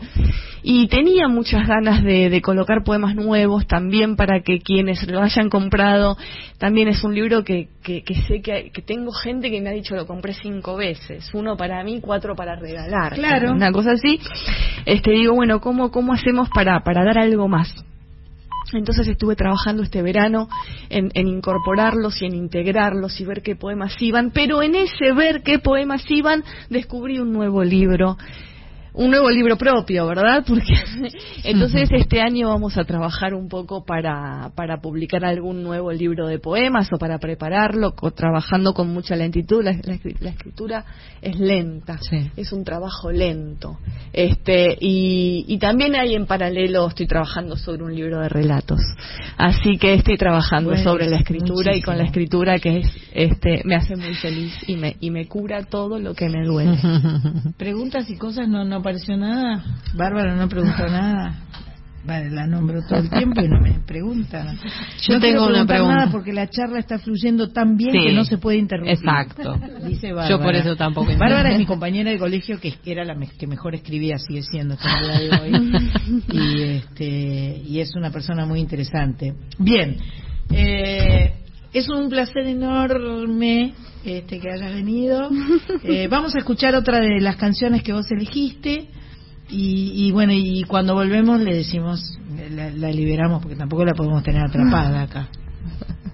Y tenía muchas ganas de, de colocar poemas nuevos también para que quienes lo hayan comprado, también es un libro que, que, que sé que, que tengo gente que me ha dicho lo compré cinco veces, uno para mí, cuatro para regalar, Claro. una cosa así. Este digo, bueno, ¿cómo, cómo hacemos para, para dar algo más? Entonces estuve trabajando este verano en, en incorporarlos y en integrarlos y ver qué poemas iban, pero en ese ver qué poemas iban descubrí un nuevo libro un nuevo libro propio, ¿verdad? Porque entonces este año vamos a trabajar un poco para, para publicar algún nuevo libro de poemas o para prepararlo, co- trabajando con mucha lentitud. La, la escri- la escritura es lenta, Sí. es un trabajo lento. Este y, y también hay en paralelo estoy trabajando sobre un libro de relatos, así que estoy trabajando Bueno, sobre la escritura y con la escritura que es este me hace muy feliz y me y me cura todo lo que me duele. Preguntas y cosas, no, no apareció nada. Bárbara no preguntó nada. Vale, la nombro todo el tiempo y no me preguntan. Yo no tengo una pregunta. nada porque la charla está fluyendo tan bien Sí. que no se puede interrumpir. Exacto. Dice Bárbara. Yo por eso tampoco Bárbara es mi compañera de colegio que era la me- que mejor escribía, sigue siendo hasta el día de hoy. y, este, y es una persona muy interesante. Bien, eh, es un placer enorme este, que hayas venido. Eh, vamos a escuchar otra de las canciones que vos elegiste. Y, y bueno, y cuando volvemos le decimos, la, la liberamos porque tampoco la podemos tener atrapada acá.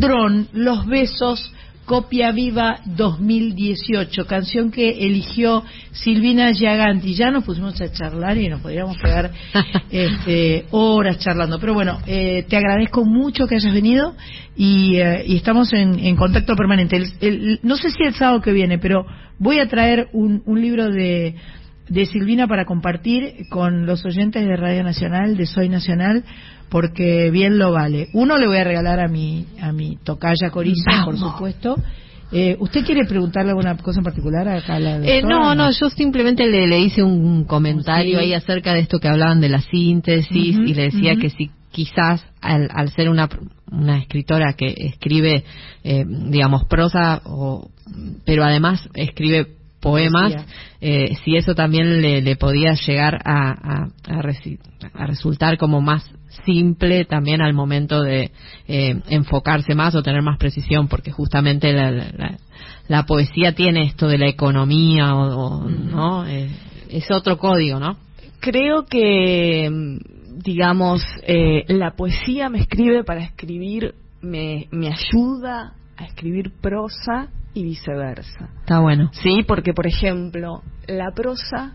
Dron, Los Besos, Copia Viva 2018, canción que eligió Silvina Giaganti. Ya nos pusimos a charlar y nos podríamos quedar este, horas charlando. Pero bueno, eh, te agradezco mucho que hayas venido y, eh, y estamos en, en contacto permanente. El- el- no sé si el sábado que viene, pero voy a traer un, un libro de, de Silvina para compartir con los oyentes de Radio Nacional, de Soy Nacional, porque bien lo vale. Uno le voy a regalar a mi, a mi tocaya Coriza, por supuesto. Eh, ¿Usted quiere preguntarle alguna cosa en particular acá a la Eh, no, no, yo simplemente le, le hice un comentario Sí. ahí acerca de esto que hablaban de la síntesis y le decía que si quizás al, al ser una, una escritora que escribe, eh, digamos, prosa, o, pero además escribe poemas, eh, si eso también le, le podía llegar a, a- a resi- a resultar como más simple también al momento de eh, enfocarse más o tener más precisión, porque justamente la, la- la- poesía tiene esto de la economía, o, o, ¿no? Eh, es otro código, ¿no? Creo que, mm, digamos, eh, la poesía me escribe para escribir, me, me ayuda a escribir prosa y viceversa. Está bueno. Sí, porque por ejemplo, la prosa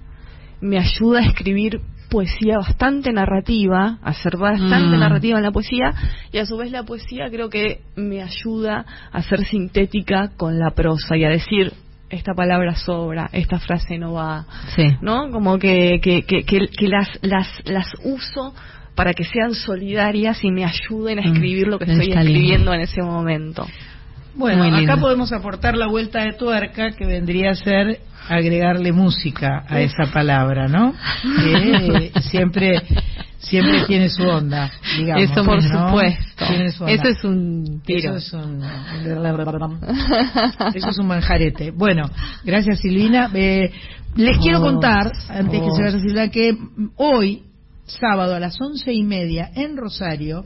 me ayuda a escribir poesía bastante narrativa, a ser bastante Mm. narrativa en la poesía, y a su vez la poesía creo que me ayuda a ser sintética con la prosa y a decir esta palabra sobra, esta frase no va, Sí. ¿no? Como que, que, que, que- las, las, las uso para que sean solidarias y me ayuden a Mm, escribir lo que estoy escribiendo en ese momento. Bueno, acá podemos aportar la vuelta de tuerca que vendría a ser agregarle música a esa palabra, ¿no? Que eh, siempre siempre tiene su onda, digamos. Eso por ¿no? supuesto. Tiene su onda. Eso es un tiro. Eso es un, eso es un manjarete. Bueno, gracias Silvina. Eh, les quiero contar, antes que oh. se vaya Silvina, que hoy, sábado a las once y media, en Rosario,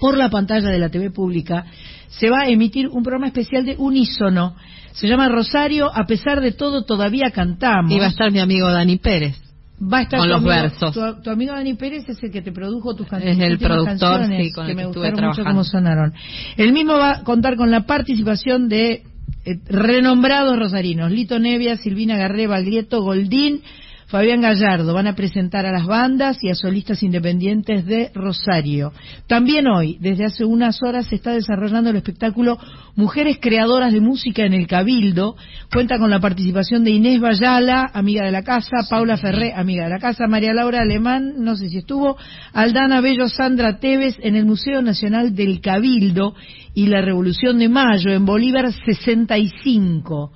por la pantalla de la TV pública, se va a emitir un programa especial de unísono. Se llama Rosario, a pesar de todo, todavía cantamos. Y va a estar mi amigo Dani Pérez. Va a estar Con tu los amigo- versos. Tu, tu amigo Dani Pérez es el que te produjo tus canciones. Es el productor, sí, con que el me que estuve gustaron mucho trabajando. cómo sonaron. El mismo va a contar con la participación de eh, renombrados rosarinos, Lito Nevia, Silvina Garré, Baglietto, Goldín, Fabián Gallardo. Van a presentar a las bandas y a solistas independientes de Rosario. También hoy, desde hace unas horas, se está desarrollando el espectáculo Mujeres Creadoras de Música en el Cabildo. Cuenta con la participación de Inés Bayala, amiga de la casa, Paula Ferré, amiga de la casa, María Laura Alemán, no sé si estuvo, Aldana Bello, Sandra Tevez en el Museo Nacional del Cabildo y la Revolución de Mayo en Bolívar 65.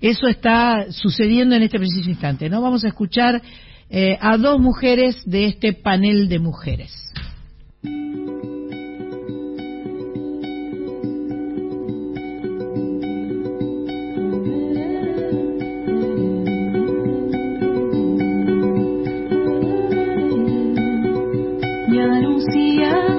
Eso está sucediendo en este preciso instante, ¿no? Vamos a escuchar eh, a dos mujeres de este panel de mujeres. Ya Lucía,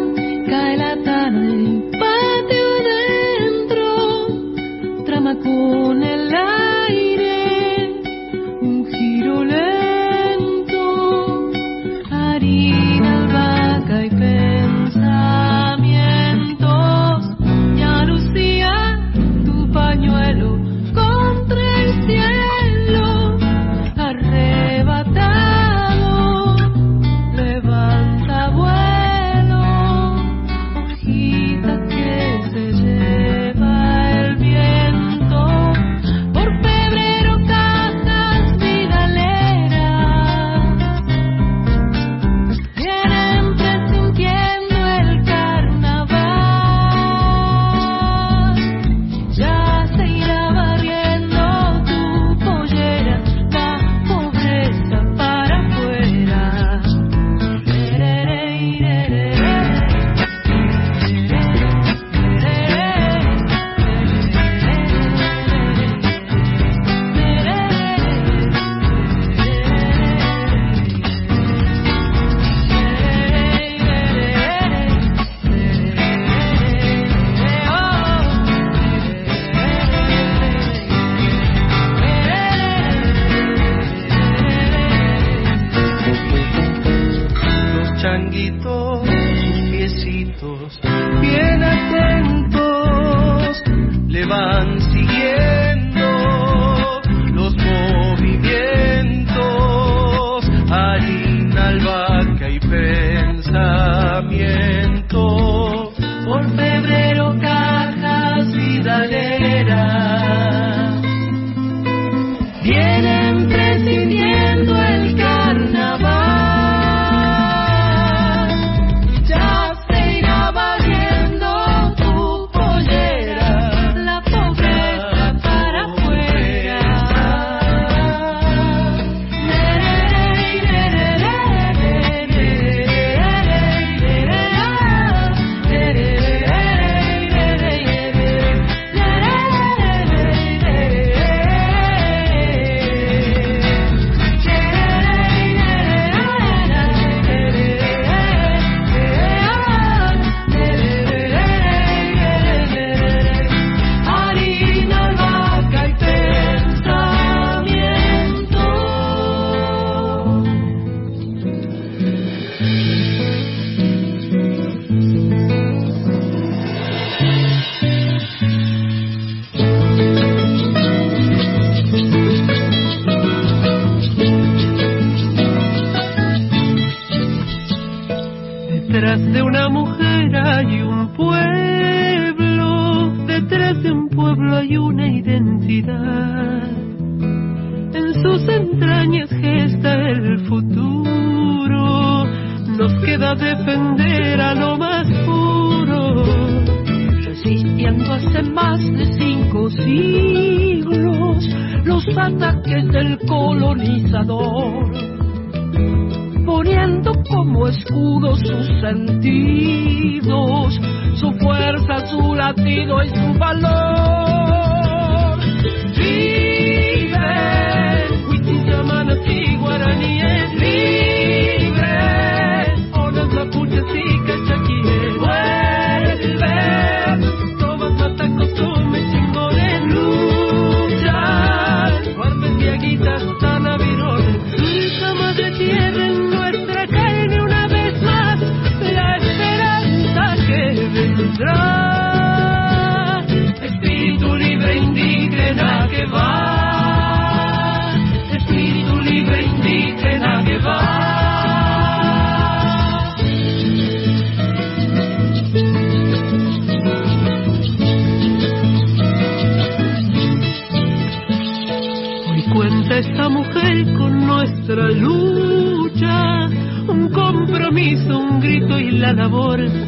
y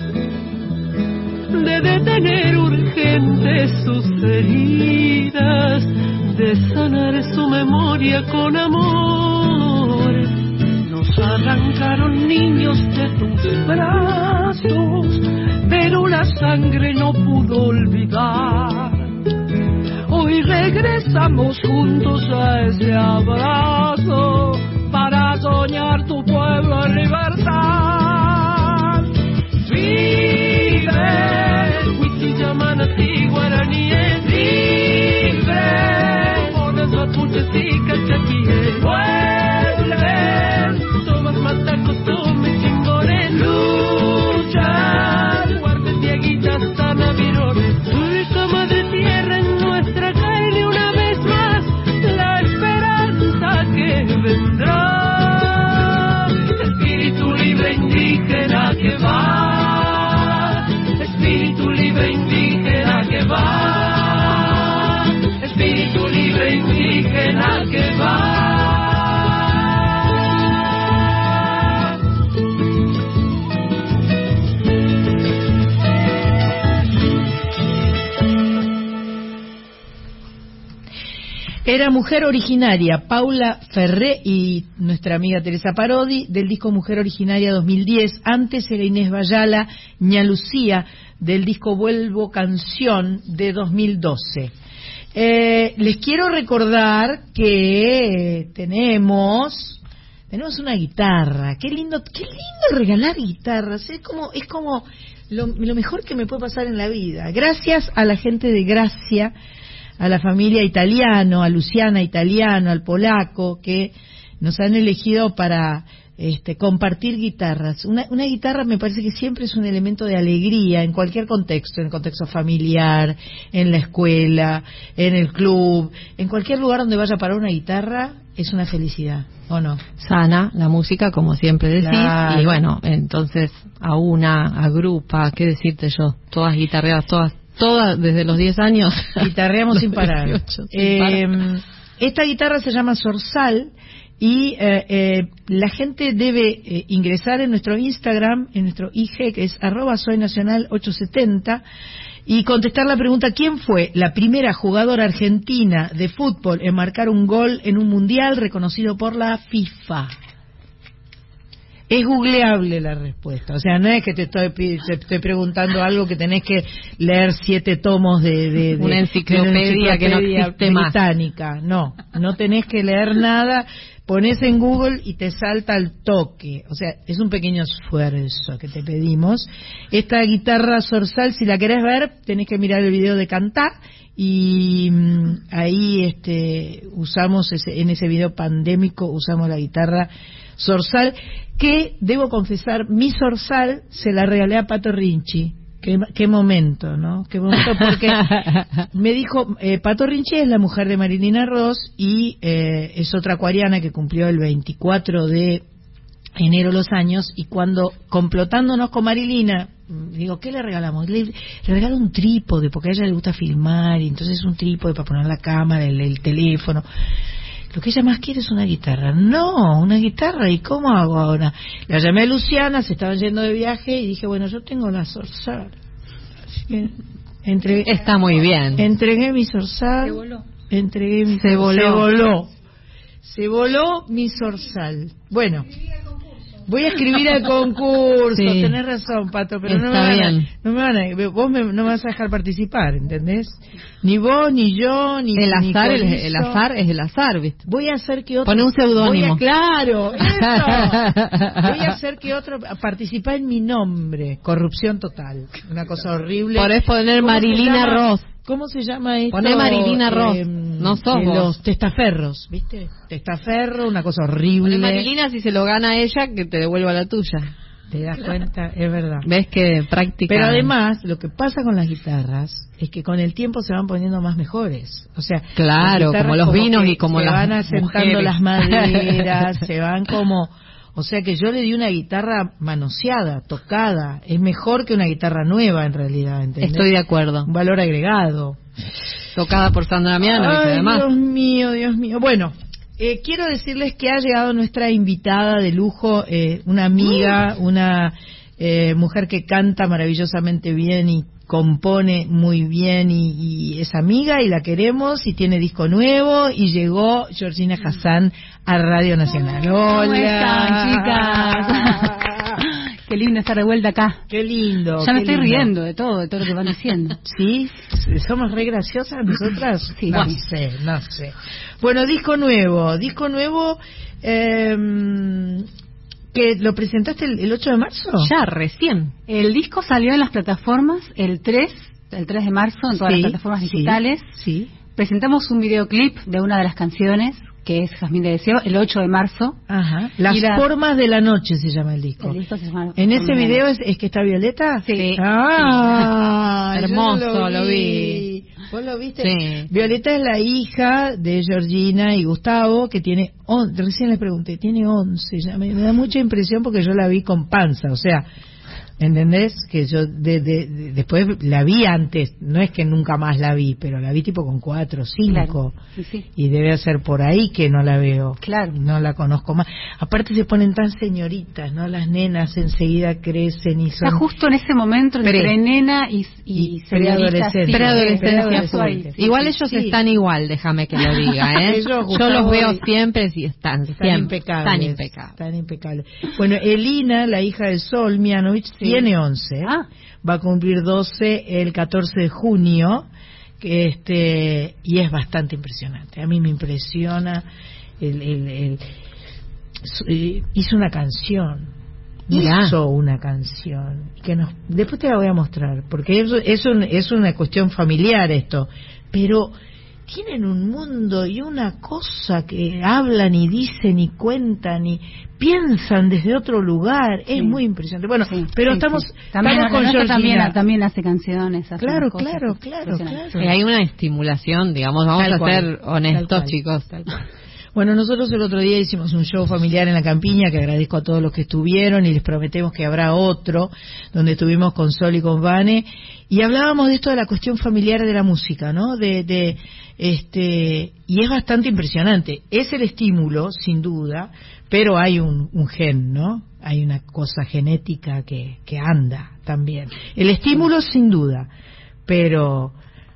Mujer Originaria, Paula Ferré y nuestra amiga Teresa Parodi, del disco Mujer Originaria 2010. Antes era Inés Bayala, Ña Lucía, del disco Vuelvo Canción de 2012. Eh, les quiero recordar que tenemos tenemos una guitarra. Qué lindo, qué lindo regalar guitarras. Es como es como lo, lo mejor que me puede pasar en la vida. Gracias a la gente de Gracia a la familia italiano, a Luciana italiano, al polaco, que nos han elegido para este, compartir guitarras. Una, una, guitarra me parece que siempre es un elemento de alegría en cualquier contexto, en el contexto familiar, en la escuela, en el club, en cualquier lugar donde vaya para una guitarra es una felicidad, ¿o no? Sana la música, como siempre decís, Claro. y bueno, entonces a una, agrupa, ¿qué decirte yo? Todas guitarreadas, todas, todas desde los 10 años. Guitarreamos sin parar. 18, sin Eh, parar. esta guitarra se llama Sorsal y eh, eh, la gente debe eh, ingresar en nuestro Instagram, en nuestro IG, que es arroba soy nacional 870, y contestar la pregunta, ¿quién fue la primera jugadora argentina de fútbol en marcar un gol en un mundial reconocido por la FIFA? Es googleable la respuesta, o sea, no es que te estoy, te estoy preguntando algo que tenés que leer siete tomos de, de- de- Una enciclopedia que no existe más. británica. No, no tenés que leer nada, pones en Google y te salta al toque. O sea, es un pequeño esfuerzo que te pedimos. Esta guitarra zorzal, si la querés ver, tenés que mirar el video de cantar y mm, ahí este usamos ese, en ese video pandémico usamos la guitarra zorzal que debo confesar mi zorzal se la regalé a Pato Rinchi qué, qué momento no qué momento porque me dijo eh, Pato Rinchi es la mujer de Marilina Ross y eh, es otra acuariana que cumplió el 24 de enero los años y cuando complotándonos con Marilina digo, ¿qué le regalamos? Le, le regalo un trípode, porque a ella le gusta filmar, y entonces un trípode para poner la cámara, el, el teléfono. Lo que ella más quiere es una guitarra. No, una guitarra, ¿y cómo hago ahora? La llamé a Luciana, se estaban yendo de viaje, y dije, bueno, yo tengo la Sorsal. Así que entregué, Está muy bien. entregué mi Sorsal. Se voló. Entregué mi Se voló. Se voló. Se voló mi Sorsal. Bueno. Voy a escribir al concurso, Sí. tenés razón, Pato, pero no me, Está van a, bien. no me van a, vos me- no me vas a dejar participar, ¿entendés? Ni vos, ni yo, ni El ni azar, el, Corizo. el azar es el azar, ¿viste? Voy a hacer que otro... Pone un seudónimo. Claro, eso. Voy a hacer que otro participa en mi nombre. Corrupción total. Una cosa horrible. Podés poner ¿Cómo se Marilina? Ross. ¿Cómo se llama esto? Poné Marilina Ross. Em, No sos eh, vos. Los testaferros, ¿viste? Testaferro, una cosa horrible. Pone Marilina, si se lo gana ella, que te devuelva la tuya. ¿Te das cuenta? Es verdad. ¿Ves que práctica? Pero además, lo que pasa con las guitarras es que con el tiempo se van poniendo más mejores. O sea, Claro, como los vinos que y como se las van asentando mujeres. las maderas, se van como... O sea que yo le di una guitarra manoseada, tocada. Es mejor que una guitarra nueva en realidad, ¿entendés? Estoy de acuerdo. Un valor agregado. Tocada por Sandra Miano, Ay, además. Dios mío, Dios mío. Bueno, eh, quiero decirles que ha llegado nuestra invitada de lujo, eh, una amiga, una eh, mujer que canta maravillosamente bien y compone muy bien y, y es amiga y la queremos y tiene disco nuevo y llegó Georgina Hassan a Radio Nacional. Hola. ¿Cómo están, chicas? Qué lindo estar de vuelta acá. Qué lindo. Ya me estoy lindo. riendo de todo, de todo lo que van diciendo. ¿Sí? ¿Somos re graciosas nosotras? Sí, no sé, no sé. Bueno, disco nuevo, disco nuevo, eh, que lo presentaste el, el 8 de marzo. Ya, recién. El disco salió en las plataformas el 3, el 3 de marzo, en todas Sí, las plataformas digitales. Sí. Presentamos un videoclip de una de las canciones, que es Jazmín de Deseo, el 8 de marzo. Ajá. Las la- formas de la noche se llama el disco. El disco se llama ¿En ese video es, es que está Violeta? Sí. Ah, Sí. yo Hermoso, lo vi. ¿Vos lo viste? Sí. Violeta es la hija de Georgina y Gustavo, que tiene, on- recién les pregunté, tiene 11, ya me, me da mucha impresión porque yo la vi con panza, o sea, ¿entendés? Que yo de, de- de- después la vi antes, no es que nunca más la vi, pero la vi tipo con 4, 5. Claro. Sí, sí. Y debe ser por ahí que no la veo. Claro. No la conozco más. Aparte se ponen tan señoritas, ¿no? Las nenas enseguida crecen y son... Está justo en ese momento entre Pre. nena y, y, Y señorita, preadolescente. Igual ellos Sí. están igual, déjame que lo diga, ¿eh? Ellos, Yo Gustavo los veo siempre y están, Están siempre, impecables. Están impecables. Están impecables. Bueno, Elina, la hija de Sol Mianovich, tiene 11. Ah. Va a cumplir 12 el 14 de junio. Este Y es bastante impresionante. A mí me impresiona. El, el- eh, hizo una canción. Mirá. Hizo una canción. Que nos, después te la voy a mostrar. Porque es, es, un- es una cuestión familiar esto. Pero tienen un mundo y una cosa que hablan y dicen y cuentan y piensan desde otro lugar. Es muy impresionante. Bueno, Sí, pero sí, estamos, sí. También, estamos con también, también hace canciones. hace Claro, cosas claro, claro, claro. Hay una estimulación, digamos, vamos Tal a cual, ser honestos, chicos. tal cual. Bueno, nosotros el otro día hicimos un show familiar en la campiña que agradezco a todos los que estuvieron y les prometemos que habrá otro donde estuvimos con Sol y con Vane y hablábamos de esto de la cuestión familiar de la música, ¿no? De, de este y es bastante impresionante. Es el estímulo, sin duda, pero hay un, gen, ¿no? Hay una cosa genética que, que anda también. El estímulo, sin duda, pero,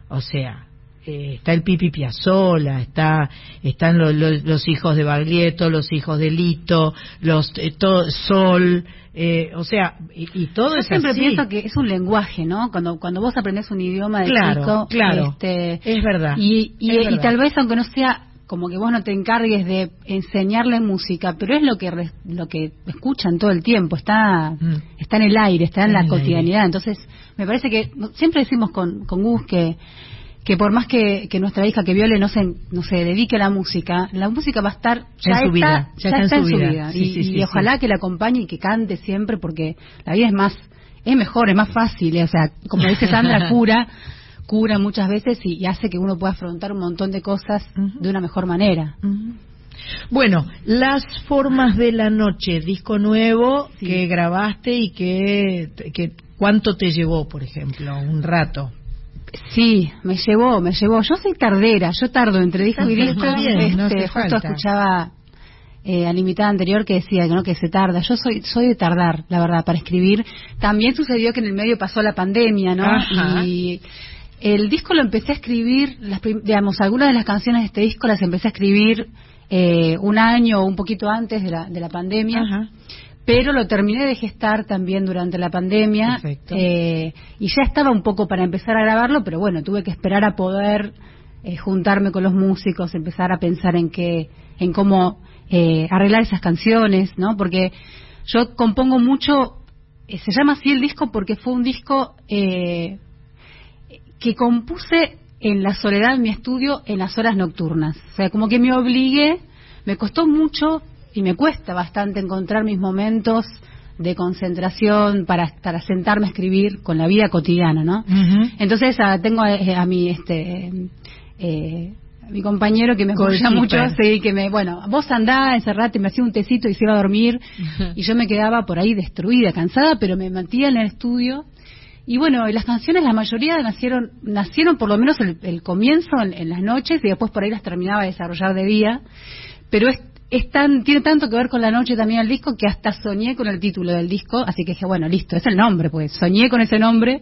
o sea, eh, está el Pipi Piazzola, está, están lo- lo- los hijos de Baglietto, los hijos de Lito, los eh, to- Sol, eh, o sea, y, y todo Yo es siempre así. pienso que es un lenguaje, ¿no? Cuando cuando vos aprendés un idioma de Claro, chico, claro. este, Es verdad, Y, y, es y tal vez aunque no sea como que vos no te encargues de enseñarle música, pero es lo que re- lo que escuchan todo el tiempo, está Mm. está en el aire, está en En la aire. cotidianidad. Entonces, me parece que siempre decimos con con Gus que que por más que, que nuestra hija que viole no se no se dedique a la música, la música va a estar ya En su vida, ya está en su vida. Sí, y, sí, y sí, ojalá que la acompañe y que cante siempre porque la vida es más es mejor, es más fácil, o sea, como dice Sandra, cura cura muchas veces y, y hace que uno pueda afrontar un montón de cosas de una mejor manera. Bueno, las formas de la noche, disco nuevo que grabaste y que, que cuánto te llevó, por ejemplo, un rato. Sí, me llevó, me llevó. Yo soy tardera, yo tardo entre disco y disco. Bien, Este, justo falta. escuchaba eh, a la invitada anterior que decía ¿no? que se tarda. Yo soy soy de tardar, la verdad, para escribir. También sucedió que en el medio pasó la pandemia, ¿no? Ajá. Y el disco lo empecé a escribir, las digamos, algunas de las canciones de este disco las empecé a escribir eh, un año o un poquito antes de la, de la pandemia. Ajá. Pero lo terminé de gestar también durante la pandemia eh, y ya estaba un poco para empezar a grabarlo, pero bueno, tuve que esperar a poder eh, juntarme con los músicos, empezar a pensar en qué, en cómo eh, arreglar esas canciones, ¿no? Porque yo compongo mucho, eh, se llama así el disco porque fue un disco eh, que compuse en la soledad en mi estudio en las horas nocturnas. O sea, como que me obligué, me costó mucho y me cuesta bastante encontrar mis momentos de concentración para, para sentarme a escribir con la vida cotidiana, ¿no? Entonces ah, tengo a, a mi este eh, a mi compañero que me apoya mucho, sí, que me, bueno, vos andá, encerrate, me hacía un tecito y se iba a dormir y yo me quedaba por ahí destruida, cansada, pero me mantenía en el estudio. Y bueno, las canciones, la mayoría nacieron, nacieron por lo menos el, el comienzo en, en las noches y después por ahí las terminaba de desarrollar de día. Pero es, es tan, tiene tanto que ver con la noche también el disco que hasta soñé con el título del disco, así que dije, bueno, listo, es el nombre, pues soñé con ese nombre,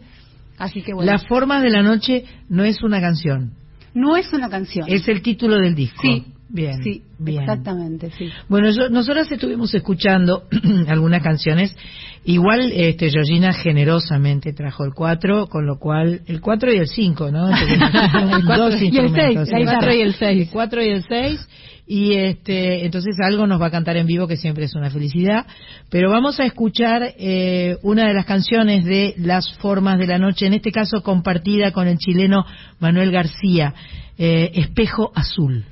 así que bueno. Las formas de la noche no es una canción, No es una canción. es el título del disco. Sí, bien, sí, bien. exactamente, sí. Bueno, yo, nosotras estuvimos escuchando algunas canciones. Igual, este, Georgina generosamente trajo el 4, con lo cual, el 4 y el 5, ¿no? Y el instrumentos. seis, la guitarra. y el 6. El 4 y el 6. Y este, entonces algo nos va a cantar en vivo que siempre es una felicidad. Pero vamos a escuchar eh, una de las canciones de Las Formas de la Noche, en este caso compartida con el chileno Manuel García, eh, Espejo Azul.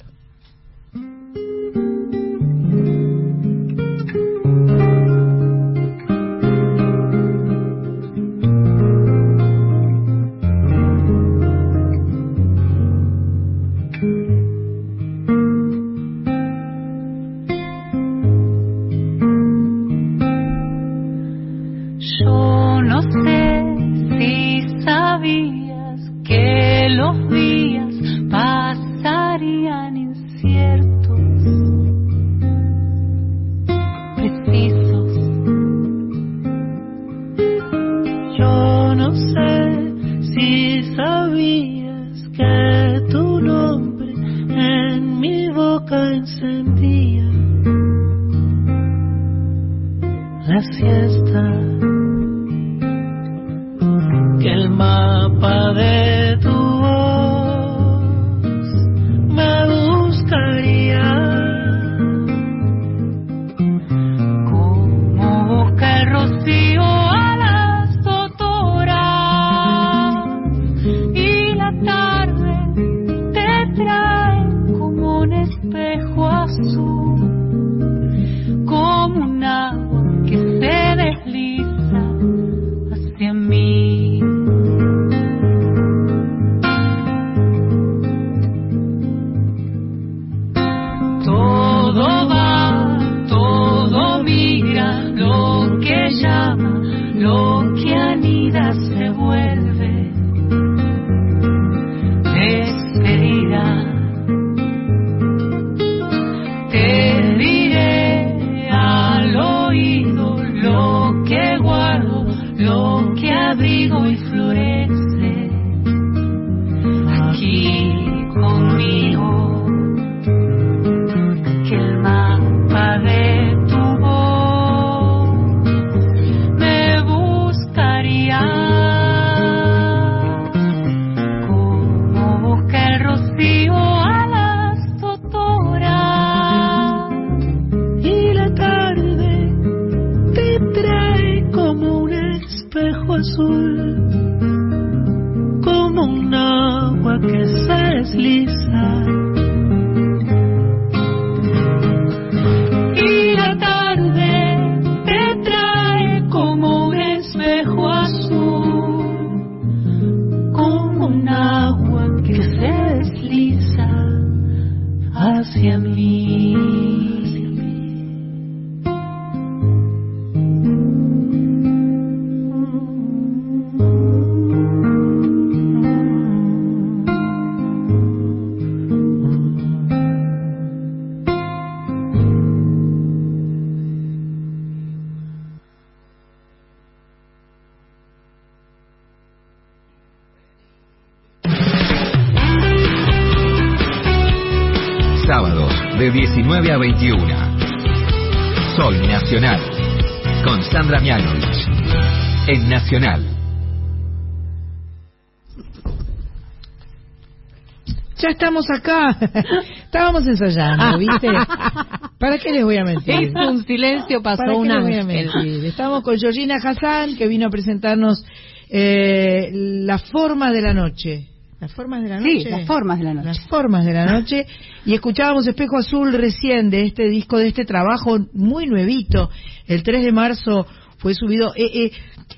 Estamos acá. Estábamos ensayando, ¿viste? ¿Para qué les voy a mentir? Un silencio, pasó ¿Para qué una les voy a mentir? Estamos con Georgina Hassan, que vino a presentarnos eh, La forma de la noche. ¿Las formas de la noche? Sí, las formas de la noche. Las formas de la noche. Y escuchábamos Espejo Azul recién de este disco, de este trabajo muy nuevito. El 3 de marzo fue subido. Eh, eh,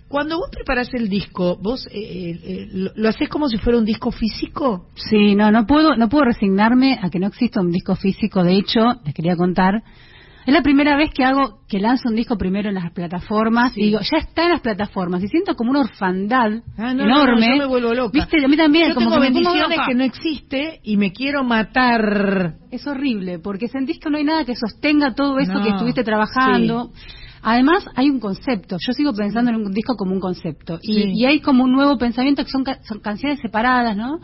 cuando vos preparás el disco, ¿vos eh, eh, eh, lo, lo haces como si fuera un disco físico? Sí, no, no puedo, no puedo resignarme a que no exista un disco físico. De hecho, les quería contar, es la primera vez que hago, que lanzo un disco primero en las plataformas y digo, ya está en las plataformas y siento como una orfandad Ah, no, enorme. no, yo me vuelvo loca. Viste, a mí también, Yo como tengo que bendiciones que no existe y me quiero matar. Es horrible, porque sentís que no hay nada que sostenga todo eso que estuviste trabajando. Además, hay un concepto. Yo sigo pensando en un disco como un concepto. Y, Sí. y hay como un nuevo pensamiento que son, ca- son canciones separadas, ¿no?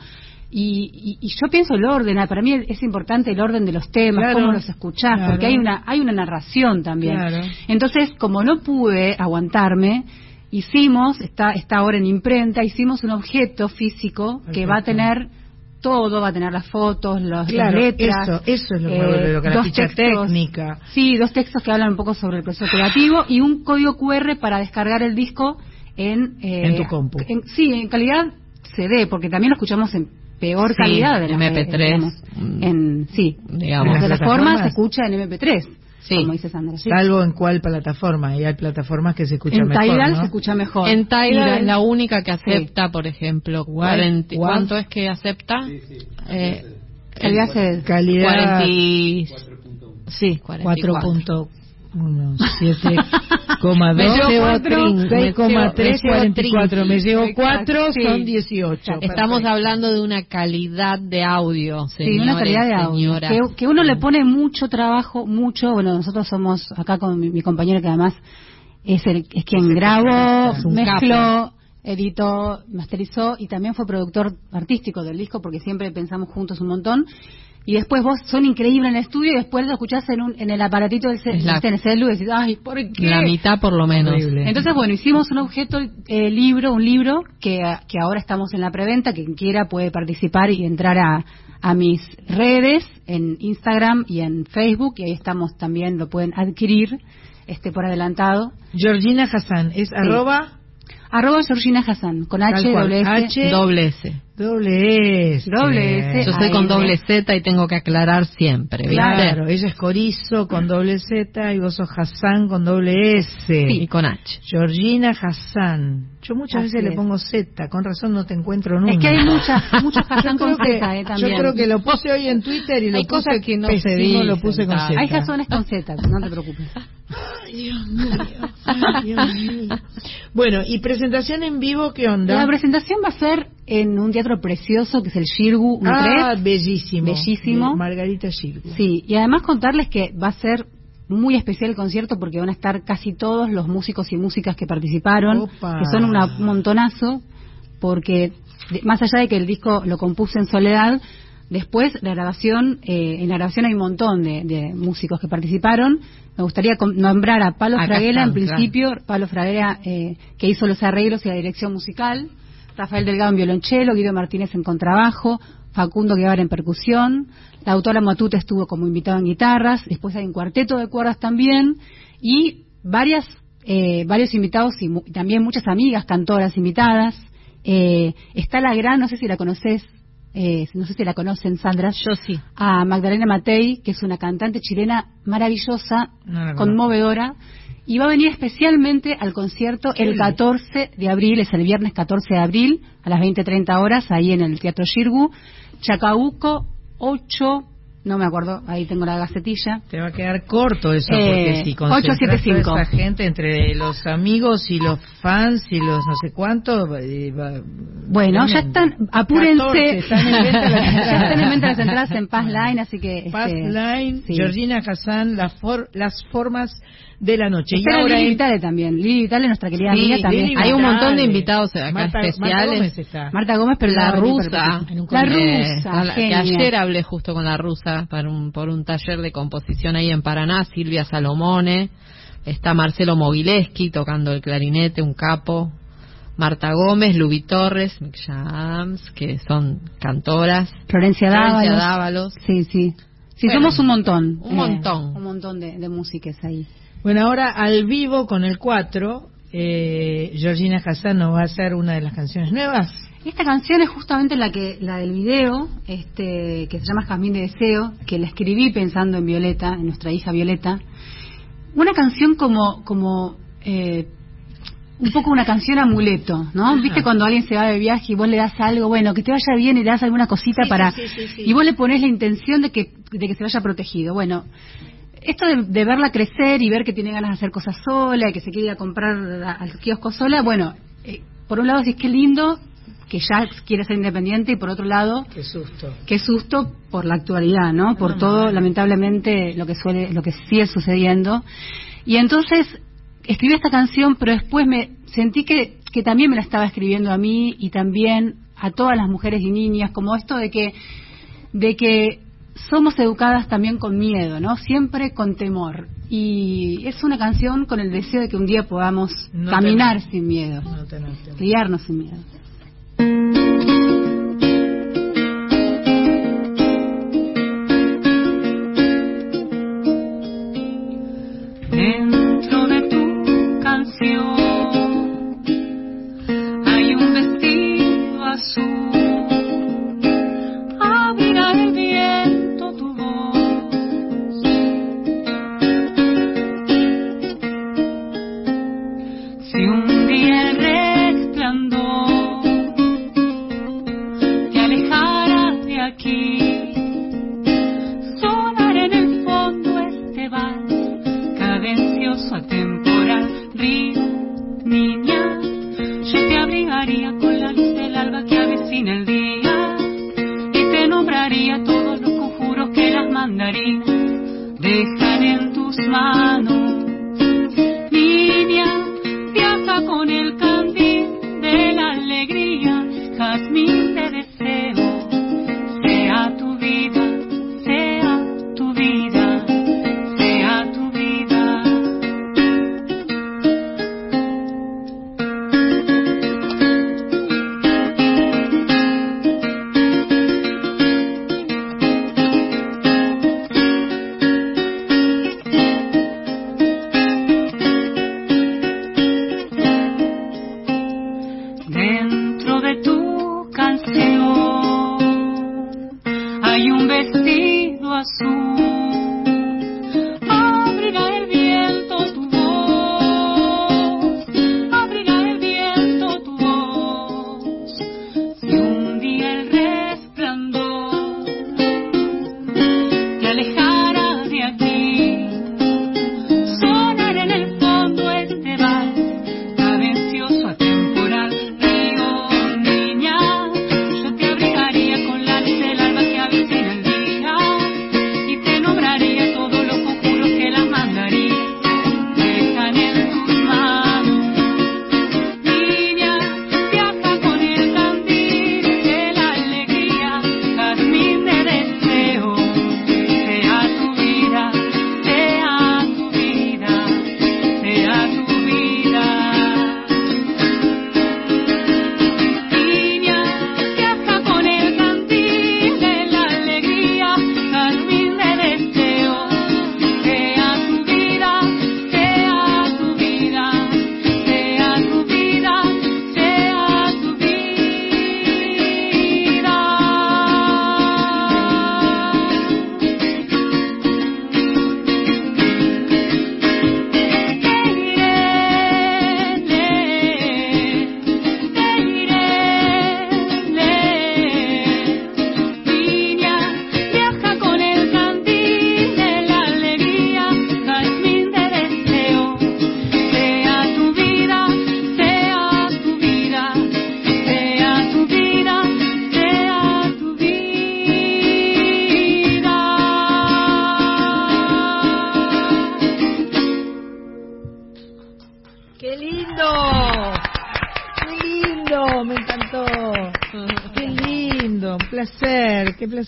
Y, y- y yo pienso el orden. ah, Para mí es importante el orden de los temas, Claro. cómo los escuchás, Claro. porque hay una, hay una narración también. Claro. Entonces, como no pude aguantarme, hicimos, está, está ahora en imprenta, hicimos un objeto físico que va a tener todo, va a tener las fotos, los, Claro, las letras. eso, eso es lo que eh, vuelve loca, la ficha textos. técnica. Sí, dos textos que hablan un poco sobre el proceso creativo y un código QR para descargar el disco en... eh, En tu compu. en- sí, en calidad CD, porque también lo escuchamos en peor Sí, calidad de la MP3, digamos, mm, en sí digamos. en las ¿En las plataformas se escucha en MP3 Sí. como dice Sandra sí. Salvo en cuál plataforma. Y hay plataformas que se escuchan en mejor, Tidal ¿no? se escucha mejor En Tidal es la única que acepta, por ejemplo, Guay, 40 guau. ¿cuánto es que acepta? Eh, calidad. Calidad 40 y- sí, 44. 4.1, 7,2, Me llevo llevo cuatro, trin, me llevo- 6,3, me llevo 44. Me llevo Exacto, 4, sí. son 18. Estamos Perfecto. hablando de una calidad de audio, Sí, una señores, calidad de audio. Que, que uno le pone mucho trabajo, mucho. Bueno, nosotros somos acá con mi, mi compañero que además es, el, es quien grabó, mezcló, editó, masterizó y también fue productor artístico del disco porque siempre pensamos juntos un montón. Y después vos son increíbles en el estudio y después lo escuchás en, un, en el aparatito del la- en el celu y decís, ay, ¿por qué? La mitad por lo menos. Horrible. Entonces, bueno, hicimos un objeto, eh, libro, un libro que, que ahora estamos en la preventa. Quien quiera puede participar y entrar a, a mis redes en Instagram y en Facebook y ahí estamos también, lo pueden adquirir este por adelantado. Georgina Hassan, es arroba Arroba Georgina Hassan, con H, doble S. H, Doble S. doble S. Doble S. Yo soy con doble Z y tengo que aclarar siempre, ¿viste? Claro, ella es Corizo con doble Z y vos sos Hassan con doble S. Y con H. Georgina Hassan. Yo muchas Así veces le pongo Z, con razón no te encuentro nunca. Es que hay muchas, muchos creo con que- Z, eh, también. Yo creo que lo puse hoy en Twitter y lo Hay puse cosas que no lo puse con. Z. Hay Hassones con Z, no te preocupes. Ay, Dios mío, ay, Dios mío. Bueno, ¿y presentación en vivo qué onda? La presentación va a ser en un teatro precioso que es el Shirgu 13. ah, bellísimo. Bellísimo. Margarita Shirgu. Sí, y además contarles que va a ser muy especial el concierto porque van a estar casi todos los músicos y músicas que participaron, Opa. que son una- un montonazo, porque de- más allá de que el disco lo compuse en soledad, después la grabación, eh, en la grabación hay un montón de, de músicos que participaron. Me gustaría nombrar a Palo Acá Fraguela están, en principio, Palo Fraguela eh, que hizo los arreglos y la dirección musical, Rafael Delgado en violonchelo, Guido Martínez en contrabajo, Facundo Guevara en percusión, la autora Matute estuvo como invitado en guitarras, después hay un cuarteto de cuerdas también y varias eh, varios invitados y mu- y también muchas amigas cantoras invitadas. Eh, está la gran, no sé si la conoces, eh, no sé si la conocen, Sandra. Yo sí. A Magdalena Matei, que es una cantante chilena maravillosa, No conmovedora, y va a venir especialmente al concierto el 14 de abril, es el viernes 14 de abril, a las 20.30 horas, ahí en el Teatro Shirgu, Chacabuco 8, no me acuerdo, ahí tengo la gacetilla. Te va a quedar corto eso, Eh, porque si concentras 875. toda esa gente entre los amigos y los fans y los no sé cuántos... eh, Bueno, ya están, apúrense. 14, están en venta las ya entradas. están en venta las entradas en Paz Line, así que... Paz este, Line, sí. Georgina Hassan, la for- las formas de la noche. Y ahora Lili en- Vitale también. Lili Vitale, nuestra querida Sí, amiga, también. Hay un montón de invitados acá Marta- Marta especiales. Gómez está. Marta Gómez, pero la a rusa, para- En un La. Eh, rusa, a la- que ayer hablé justo con la rusa para un, por un taller de composición ahí en Paraná, Silvia Salomone, está Marcelo Mogileski tocando el clarinete, un capo, Marta Gómez, Lubi Torres, Mick Jams, que son cantoras, Florencia Florencia Dávalos. Dávalos. Sí, sí. Sí, Bueno, somos un montón. un montón. Un montón de, de músicas ahí. Bueno, ahora al vivo con el 4, eh, Georgina Hassan nos va a hacer una de las canciones nuevas. Esta canción es justamente la que la del video, este, que se llama Jazmín de Deseo, que la escribí pensando en Violeta, en nuestra hija Violeta. Una canción como, como eh, un poco una canción amuleto, ¿no? Ajá. ¿Viste cuando alguien se va de viaje y vos le das algo, bueno, que te vaya bien y le das alguna cosita Sí, para... sí, sí. Y vos le pones la intención de que, de que se vaya protegido. Bueno, esto de, de verla crecer y ver que tiene ganas de hacer cosas sola, y que se quiere ir a comprar al kiosco sola, bueno, eh, por un lado sí es que lindo, que ya quiere ser independiente, y por otro lado, Qué susto. qué susto por la actualidad, ¿no? Por No, todo, no. lamentablemente, lo que suele, lo que sigue sucediendo. Y entonces escribí esta canción, pero después me sentí que, que también me la estaba escribiendo a mí y también a todas las mujeres y niñas, como esto de que, de que somos educadas también con miedo, ¿no? Siempre con temor. Y es una canción con el deseo de que un día podamos No caminar tener. sin miedo, No criarnos sin miedo. Dentro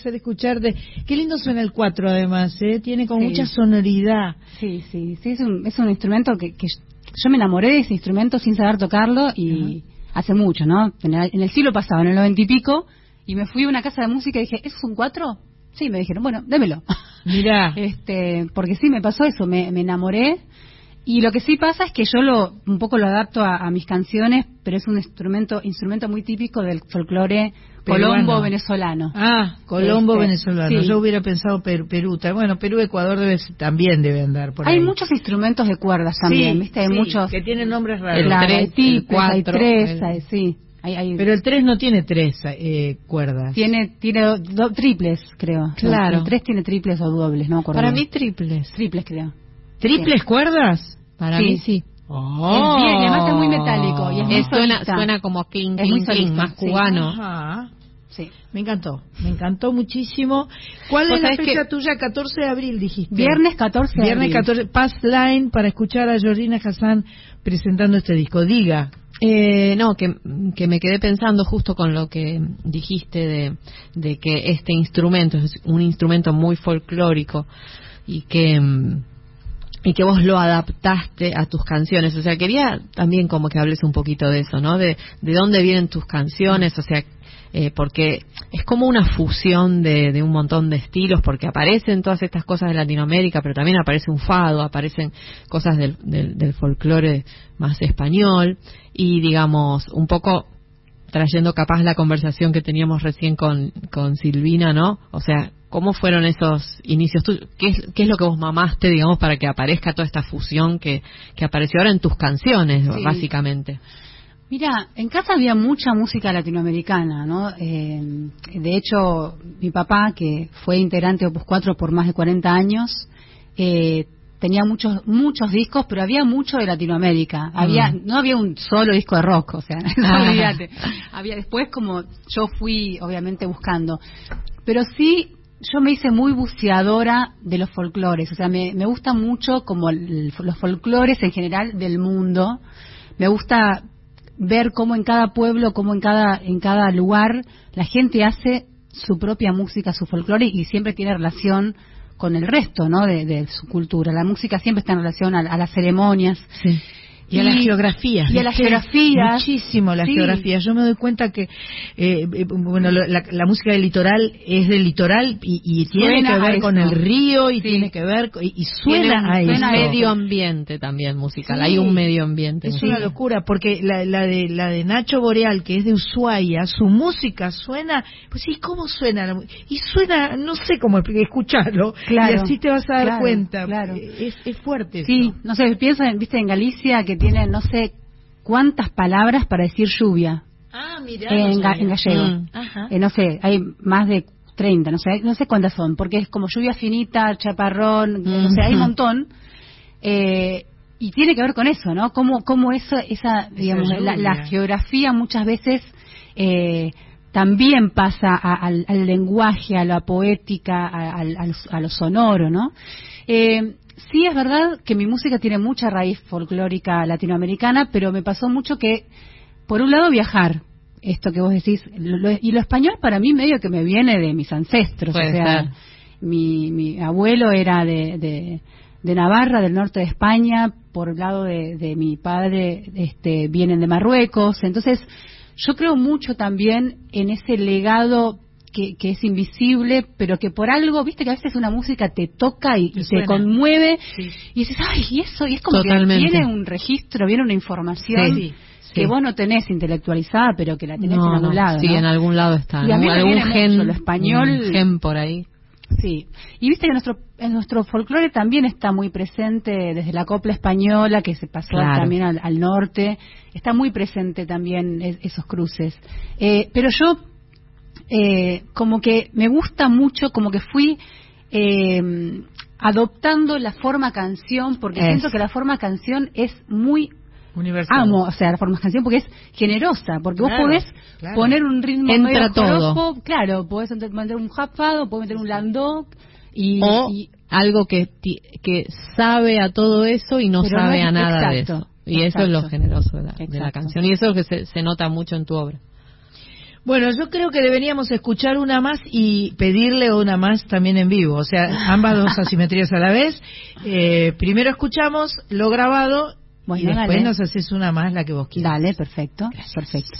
placer escucharte. Qué lindo suena el 4 además, ¿eh? Tiene Sí. mucha sonoridad. Sí, sí, sí, es un, es un instrumento que, que yo me enamoré de ese instrumento sin saber tocarlo y hace mucho, ¿no? En el, en el siglo pasado, en el noventa y pico, y me fui a una casa de música y dije, ¿eso es un cuatro? Sí, me dijeron, bueno, démelo. Mirá. Este, porque sí, me pasó eso, me, me enamoré. Y lo que sí pasa es que yo lo un poco lo adapto a, a mis canciones, pero es un instrumento instrumento muy típico del folclore Peruano. colombo venezolano. Ah, Colombo Este, venezolano. sí. Yo hubiera pensado Perú, Perú. Bueno, Perú, Ecuador debe también debe andar por Hay ahí. muchos instrumentos de cuerdas también, Sí, ¿viste? Hay sí, muchos que tienen nombres raros. El Claro, tres, hay el tiples, hay sí. Hay, hay- Pero el 3 no tiene tres eh, cuerdas. tiene tiene do- do- triples, creo. Claro. El tres tiene triples o dobles, no acuerdo. Para mí triples. triples creo. ¿Triples cuerdas? Para Sí. mí sí. Oh. Es bien, y además es muy metálico y es muy suena, suena como clink, clink, más sí. cubano. Ajá. Sí. Me encantó, me encantó muchísimo. ¿Cuál es la fecha que- tuya? 14 de abril, dijiste. Viernes 14 de Viernes abril. 14. Pass Line para escuchar a Georgina Hassan presentando este disco. Diga. Eh, no, que, que me quedé pensando justo con lo que dijiste de, de que este instrumento es un instrumento muy folclórico y que mm, y que vos lo adaptaste a tus canciones. O sea, quería también como que hables un poquito de eso, ¿no? De, de dónde vienen tus canciones, o sea, eh, porque es como una fusión de, de un montón de estilos, porque aparecen todas estas cosas de Latinoamérica, pero también aparece un fado, aparecen cosas del, del, del folclore más español, y digamos, un poco trayendo capaz la conversación que teníamos recién con, con Silvina, ¿no? O sea, ¿cómo fueron esos inicios tuyos? ¿Qué es, ¿Qué es lo que vos mamaste, digamos, para que aparezca toda esta fusión que, que apareció ahora en tus canciones, Sí. básicamente? Mira, en casa había mucha música latinoamericana, ¿no? Eh, de hecho, mi papá, que fue integrante de Opus 4 por más de 40 años, eh, tenía muchos muchos discos, pero había mucho de Latinoamérica. Había no había un solo disco de rock, o sea, no Ah. olvídate. Había después como yo fui obviamente buscando, pero sí yo me hice muy buceadora de los folclores, o sea, me, gusta mucho como los folclores en general del mundo. Me gusta ver cómo en cada pueblo, cómo en cada en cada lugar la gente hace su propia música, su folclore y siempre tiene relación con el resto, ¿no? De, su cultura. La música siempre está en relación a, a las ceremonias. Y a las geografías. Y a las geografías. Muchísimo las Sí. geografías. Yo me doy cuenta que, eh, eh, bueno, lo- la, la música del litoral es del litoral y, y tiene Suena que ver con el río y Sí. tiene que ver, con- y, y suena un, a suena eso. medio ambiente también musical. Sí. Hay un medio ambiente. Es una locura, porque la, la de la de Nacho Boreal, que es de Ushuaia, su música suena, pues sí, ¿cómo suena? Y suena, no sé cómo escucharlo, Claro, y así te vas a dar claro, cuenta. claro. Es, es fuerte. Sí, eso. no sé, pienso, en, viste, en Galicia que tienen no sé cuántas palabras para decir lluvia Ah, en, ga- en gallego. Mm. Ajá. Eh, no sé, hay más de 30, no sé, no sé cuántas son, porque es como lluvia finita, chaparrón, no sé, hay un Ujú. montón. Eh, y tiene que ver con eso, ¿no? Cómo, cómo eso, esa, digamos, la, la geografía muchas veces también pasa a- al, al lenguaje, a la poética, a, al- a lo sonoro, ¿no? Sí es verdad que mi música tiene mucha raíz folclórica latinoamericana, pero me pasó mucho que, por un lado, viajar, esto que vos decís, lo- lo- y lo español para mí medio que me viene de mis ancestros, Puede o sea, ser. mi, mi abuelo era de, de, de Navarra, del norte de España, por el lado de, de mi padre este, vienen de Marruecos, entonces yo creo mucho también en ese legado que, que es invisible, pero que por algo, viste que a veces una música te toca y, y te conmueve Sí. y dices, ay, y eso, y es como Totalmente. que viene un registro, viene una información Sí, que sí. vos no tenés intelectualizada, pero que la tenés No, en algún no, lado. Sí, ¿no? en algún lado está. Y a mí ¿no? me algún viene gen, mucho lo español. un gen por ahí. Sí, y viste que nuestro, en nuestro folclore también está muy presente desde la copla española que se pasó Claro. también al, al norte, está muy presente también es- esos cruces. Eh, pero yo eh, como que me gusta mucho, como que fui eh, adoptando la forma canción, porque Es. siento que la forma canción es muy Universal. amo, o sea, la forma canción porque es generosa, porque Claro, vos podés claro. poner un ritmo Entra medio todo. joropo, claro, podés meter un japado, podés meter un landó y, algo que sabe a todo eso y no sabe es- a nada de exacto, eso. Y eso es lo generoso de la, de la canción. Y eso es lo que se, se nota mucho en tu obra. Bueno, yo creo que deberíamos escuchar una más y pedirle una más también en vivo. O sea, ambas dos asimetrías a la vez. Eh, primero escuchamos lo grabado y después dale. nos haces una más, la que vos quieras. Dale, perfecto, perfecto.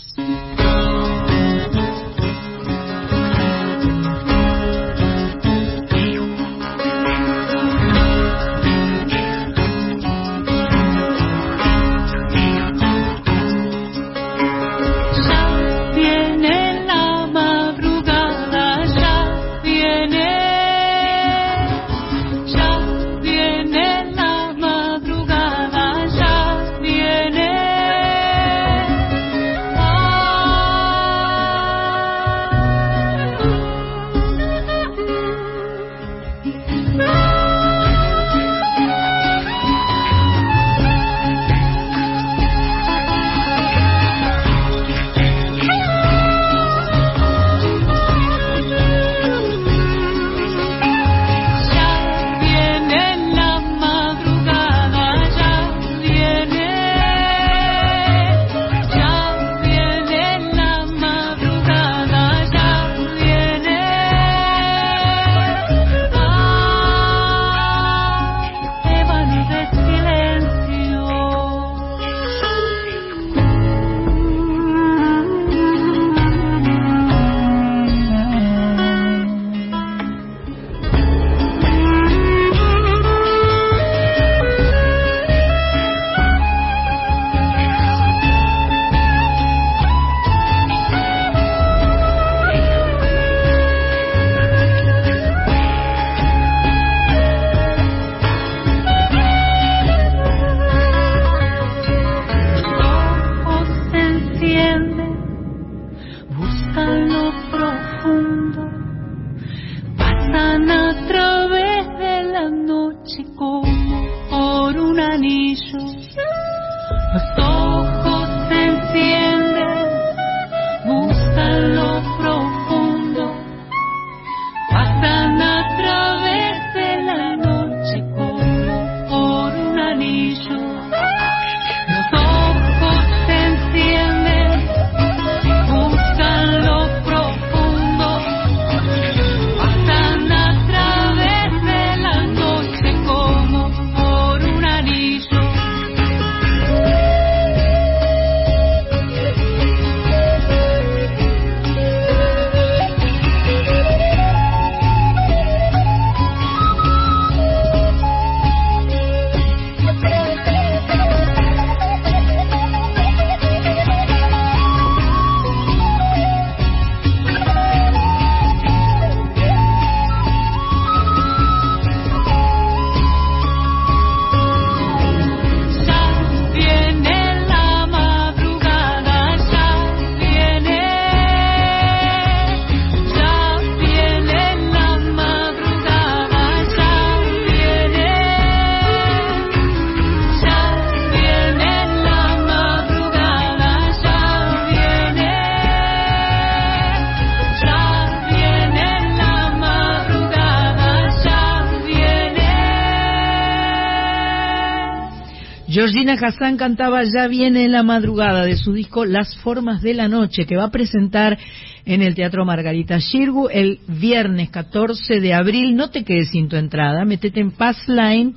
Hassan cantaba Ya viene la madrugada de su disco Las formas de la noche que va a presentar en el Teatro Margarita Shirgu el viernes 14 de abril. No te quedes sin tu entrada, metete en Passline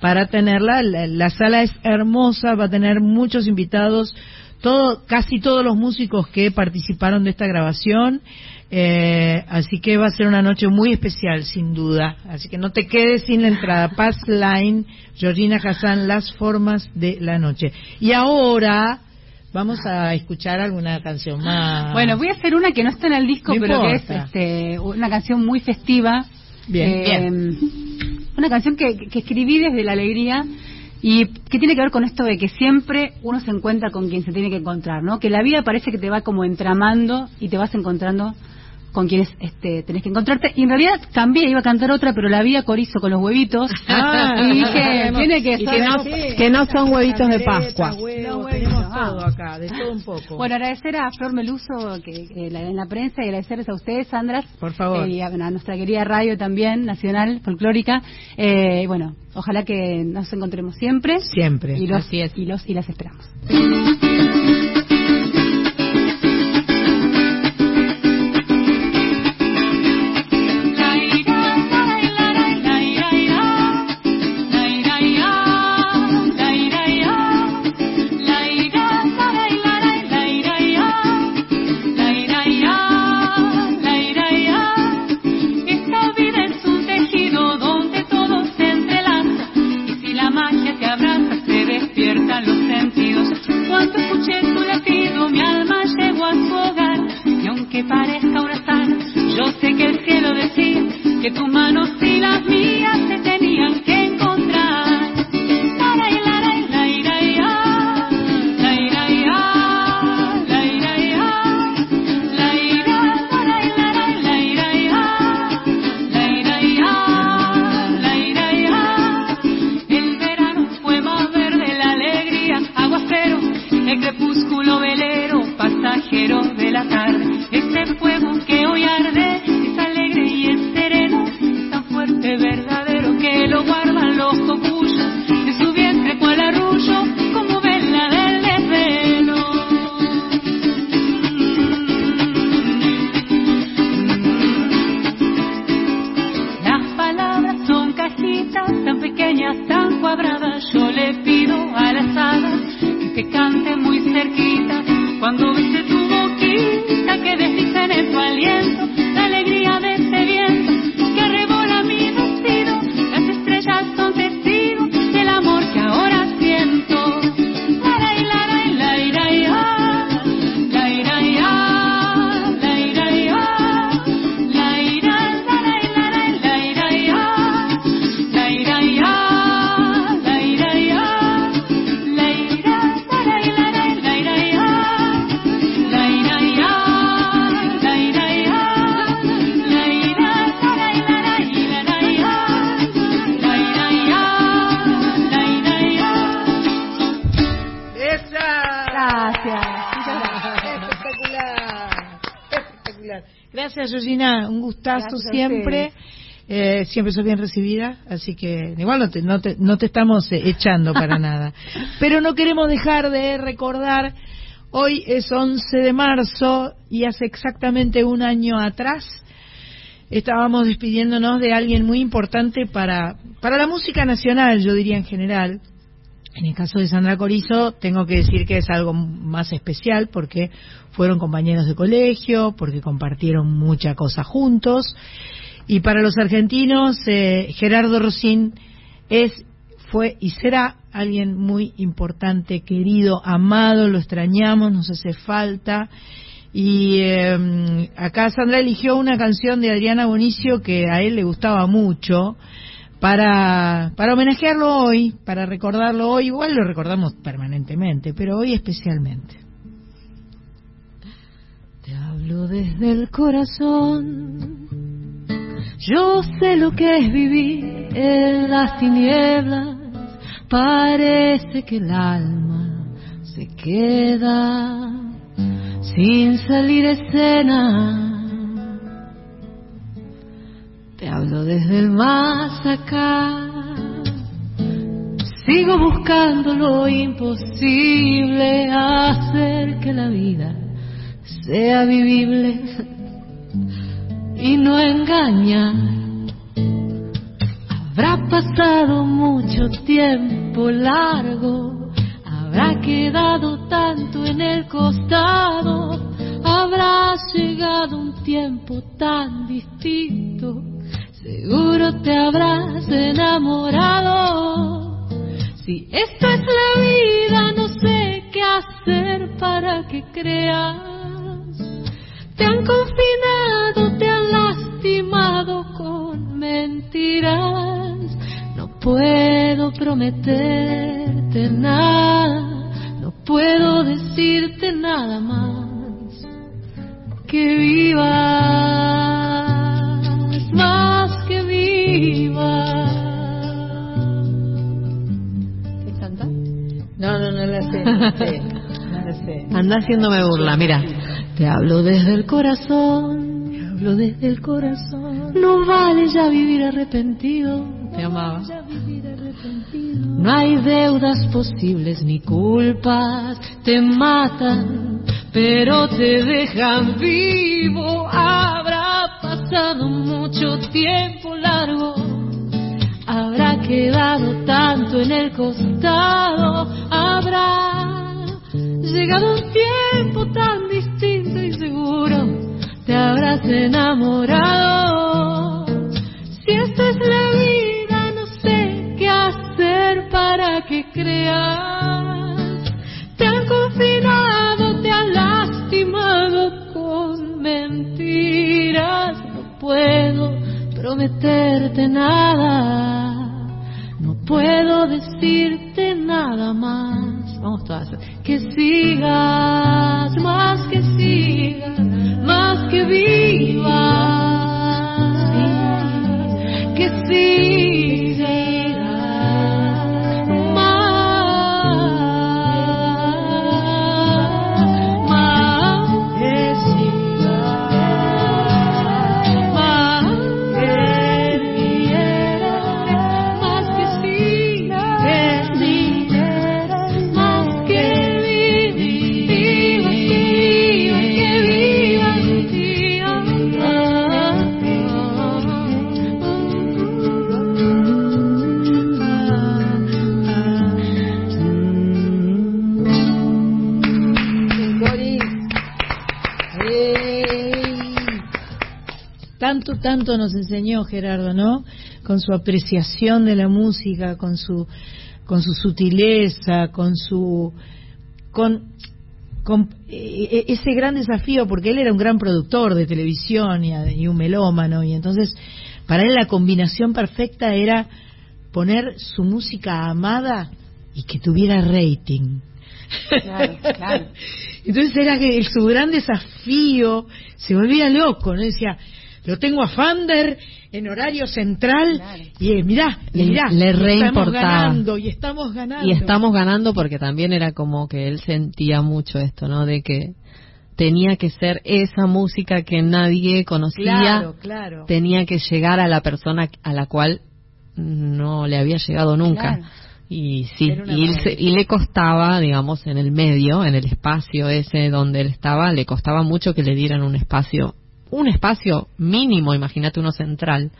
para tenerla. La, la sala es hermosa, va a tener muchos invitados, todo, casi todos los músicos que participaron de esta grabación. Eh, así que va a ser una noche muy especial, sin duda. Así que no te quedes sin la entrada. Pass Line, Georgina Hassan, Las Formas de la Noche. Y ahora vamos a escuchar alguna canción más. Bueno, voy a hacer una que no está en el disco, No pero que es este, una canción muy festiva. Bien, Eh, Una canción que, que escribí desde la alegría y que tiene que ver con esto de que siempre uno se encuentra con quien se tiene que encontrar, ¿no? Que la vida parece que te va como entramando y te vas encontrando con quienes este, tenés que encontrarte. Y en realidad cambié, iba a cantar otra, pero la vi a Corizo con los huevitos. Ah, y dije, tiene que Y ser que no, que no son huevitos de Pascua. Los tenemos huevitos, todo acá, de todo un poco. Bueno, agradecer a Flor Meluso que, que la- en la prensa y agradecerles a ustedes, Sandra. Por favor. eh, y a, a nuestra querida radio también, nacional, folclórica. Eh, y bueno, ojalá que nos encontremos siempre. Siempre. Y los, Así es. y los y las esperamos. Gracias siempre. Eh, siempre sos bien recibida, así que igual no te, no te, no te estamos eh, echando para nada. Pero no queremos dejar de recordar, hoy es 11 de marzo y hace exactamente un año atrás estábamos despidiéndonos de alguien muy importante para, para la música nacional, yo diría en general. En el caso de Sandra Corizo, tengo que decir que es algo más especial porque fueron compañeros de colegio, porque compartieron mucha cosa juntos. Y para los argentinos, eh, Gerardo Rosín es, fue y será alguien muy importante, querido, amado, lo extrañamos, nos hace falta. Y eh, acá Sandra eligió una canción de Adriana Bonicio que a él le gustaba mucho para, para homenajearlo hoy, para recordarlo hoy. Igual lo recordamos permanentemente, pero hoy especialmente. Te hablo desde el corazón. Yo sé lo que es vivir en las tinieblas. Parece que el alma se queda sin salir escena. Te hablo desde el más acá. Sigo buscando lo imposible, hacer que la vida sea vivible y no engañar. Habrá pasado mucho tiempo largo, habrá quedado tanto en el costado, habrá llegado un tiempo tan distinto, seguro te habrás enamorado. Si esto es la vida, no sé qué hacer para que creas. Te han confinado, te han lastimado con mentiras. No puedo prometerte nada, no puedo decirte nada más. Que vivas, más que vivas. ¿Qué canta? No, no, no la sé. No, sé, no la sé. Anda haciéndome burla, mira. Te hablo desde el corazón, te hablo desde el corazón. No vale ya vivir arrepentido. Te amaba. No hay deudas posibles ni culpas, te matan, pero te dejan vivo. Habrá pasado mucho tiempo largo, habrá quedado tanto en el costado, habrá llegado un tiempo tan distinto y seguro te habrás enamorado. Si esta es la vida, no sé qué hacer para que creas. Te han confinado, lastimado con mentiras. No puedo prometerte nada, no puedo decirte nada más. Vamos todas. Que sigas, más que sigas, más que vivas. Que sigas Tanto, tanto nos enseñó Gerardo, ¿no? Con su apreciación de la música, con su, con su sutileza, con su, con, con eh, ese gran desafío, porque él era un gran productor de televisión y, y un melómano, y entonces para él la combinación perfecta era poner su música amada y que tuviera rating. Claro, claro. Entonces era que su gran desafío se volvía loco, ¿no? Decía, lo tengo a Fander en horario central y eh, mirá, Le- mirá, le y estamos reimportaba. ganando y estamos ganando. Y estamos ganando porque también era como que él sentía mucho esto, ¿no? De que tenía que ser esa música que nadie conocía, Claro, claro. tenía que llegar a la persona a la cual no le había llegado nunca. Claro. Y sí, y, él se- y le costaba, digamos, en el medio, en el espacio ese donde él estaba, le costaba mucho que le dieran un espacio, un espacio mínimo, imagínate uno central.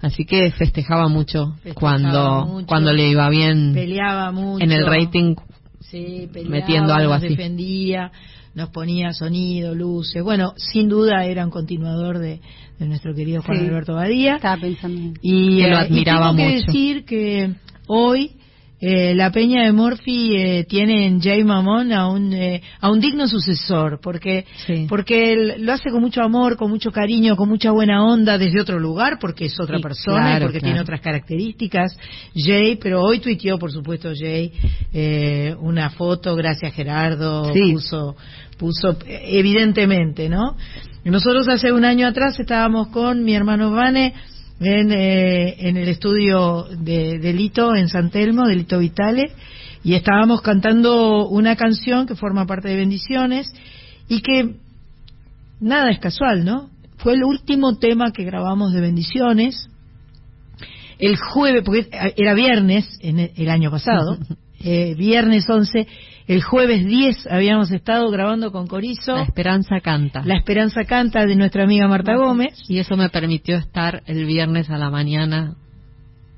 Así que festejaba mucho Festejaba cuando mucho. cuando le iba bien Peleaba mucho. en el rating Sí, peleaba, metiendo algo nos así. defendía, nos ponía sonido, luces. Bueno, sin duda era un continuador de, de nuestro querido Juan Sí. Alberto Badía. Estaba pensando en Y, Que lo eh, y admiraba tengo que mucho. decir que hoy eh, la Peña de Morphy eh, tiene en Jay Mamón a un, eh, a un digno sucesor, porque, Sí. porque él lo hace con mucho amor, con mucho cariño, con mucha buena onda desde otro lugar, porque es otra Sí, persona, y porque claro. tiene otras características. Jay, pero hoy tuiteó, por supuesto, Jay, eh, una foto, gracias Gerardo, Sí. puso, puso, evidentemente, ¿no? Nosotros hace un año atrás estábamos con mi hermano Vane en, eh, en el estudio de, de Lito en San Telmo, de Lito Vitale, y estábamos cantando una canción que forma parte de Bendiciones y que nada es casual, ¿no? Fue el último tema que grabamos de Bendiciones. El jueves, porque era viernes en el, año pasado, eh, viernes 11, el jueves 10 habíamos estado grabando con Corizo La Esperanza canta. La Esperanza Canta de nuestra amiga Marta Gómez. Y eso me permitió estar el viernes a la mañana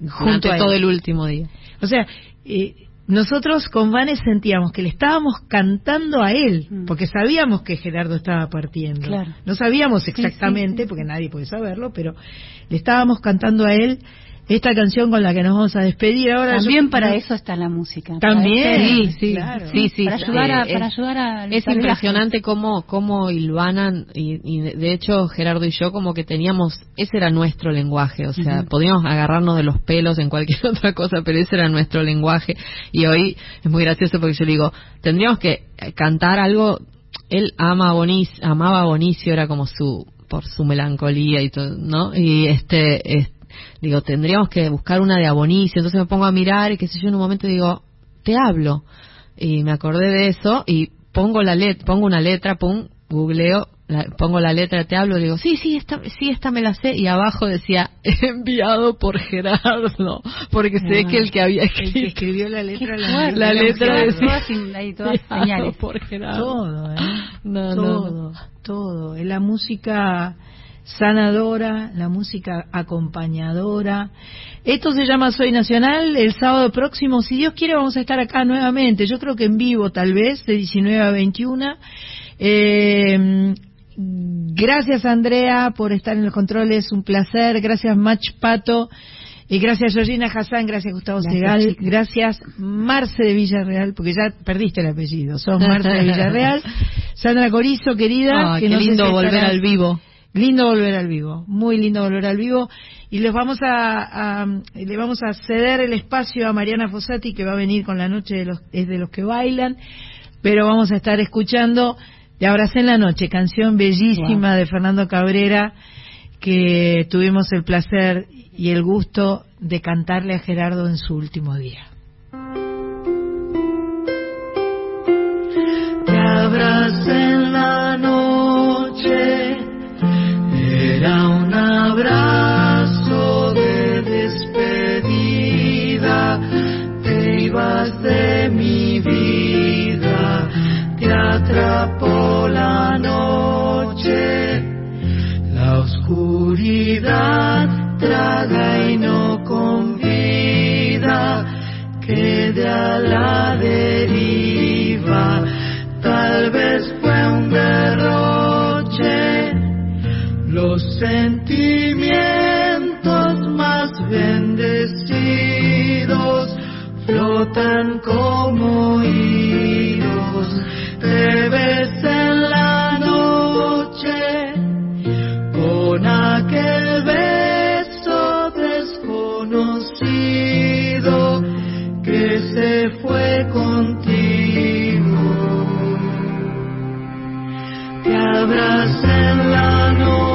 Junto a él. todo el último día. O sea, eh, nosotros con Vanes sentíamos que le estábamos cantando a él, porque sabíamos que Gerardo estaba partiendo. Claro. No sabíamos Sí, exactamente, sí, sí. porque nadie puede saberlo, pero le estábamos cantando a él esta canción con la que nos vamos a despedir ahora. También yo- para no- eso está la música. También, Sí, sí, claro. sí, sí. Para ayudar a, Eh, para es- ayudar a Es impresionante cómo, cómo hilvanan, y, y de hecho Gerardo y yo como que teníamos, ese era nuestro lenguaje, o sea, podíamos agarrarnos de los pelos en cualquier otra cosa, pero ese era nuestro lenguaje. Y hoy es muy gracioso porque yo le digo, tendríamos que eh, cantar algo, él ama a Bonicio, amaba a Bonicio, era como su, por su melancolía y todo, ¿no? Y este, es- digo, tendríamos que buscar una de Abonicio, entonces me pongo a mirar y qué sé yo, en un momento digo, te hablo. Y me acordé de eso y pongo la let pongo una letra, pum, googleo, la- pongo la letra, te hablo, digo, sí, sí, esta, sí, esta me la sé, y abajo decía, enviado por Gerardo, porque sé Ah. que el que había El que escrito escribió la letra la, letra decía- todas ahí todas enviado señales. por Gerardo. Todo, ¿eh? No, no, todo, todo. Es la música sanadora, la música acompañadora. Esto se llama Soy Nacional. El sábado próximo, si Dios quiere, vamos a estar acá nuevamente. Yo creo que en vivo, tal vez, de 19 a 21. Eh, gracias, Andrea, por estar en los controles. Un placer. Gracias, Mach Pato. Y gracias Georgina Hassan, gracias Gustavo Gracias, Segal, gracias Marce de Villarreal, porque ya perdiste el apellido, sos Marce de Villarreal, Sandra Corizo, querida, que qué no lindo volver al vivo. Lindo volver al vivo, muy lindo volver al vivo. Y les vamos a, a- le vamos a ceder el espacio a Mariana Fossati, que va a venir con la noche de los, es de los que bailan, pero vamos a estar escuchando Te abracé en la noche, canción bellísima de Fernando Cabrera, que tuvimos el placer y el gusto de cantarle a Gerardo en su último día. Te abracé en la noche, era un abrazo de despedida, te ibas de mi vida, te atrapó la noche, la oscuridad traga y no convida, quede a la deriva, tal vez fue un derroche, los sentimientos más bendecidos flotan como hilos. Te ves en la noche con aquel beso desconocido que se fue contigo. Te abrazan la noche.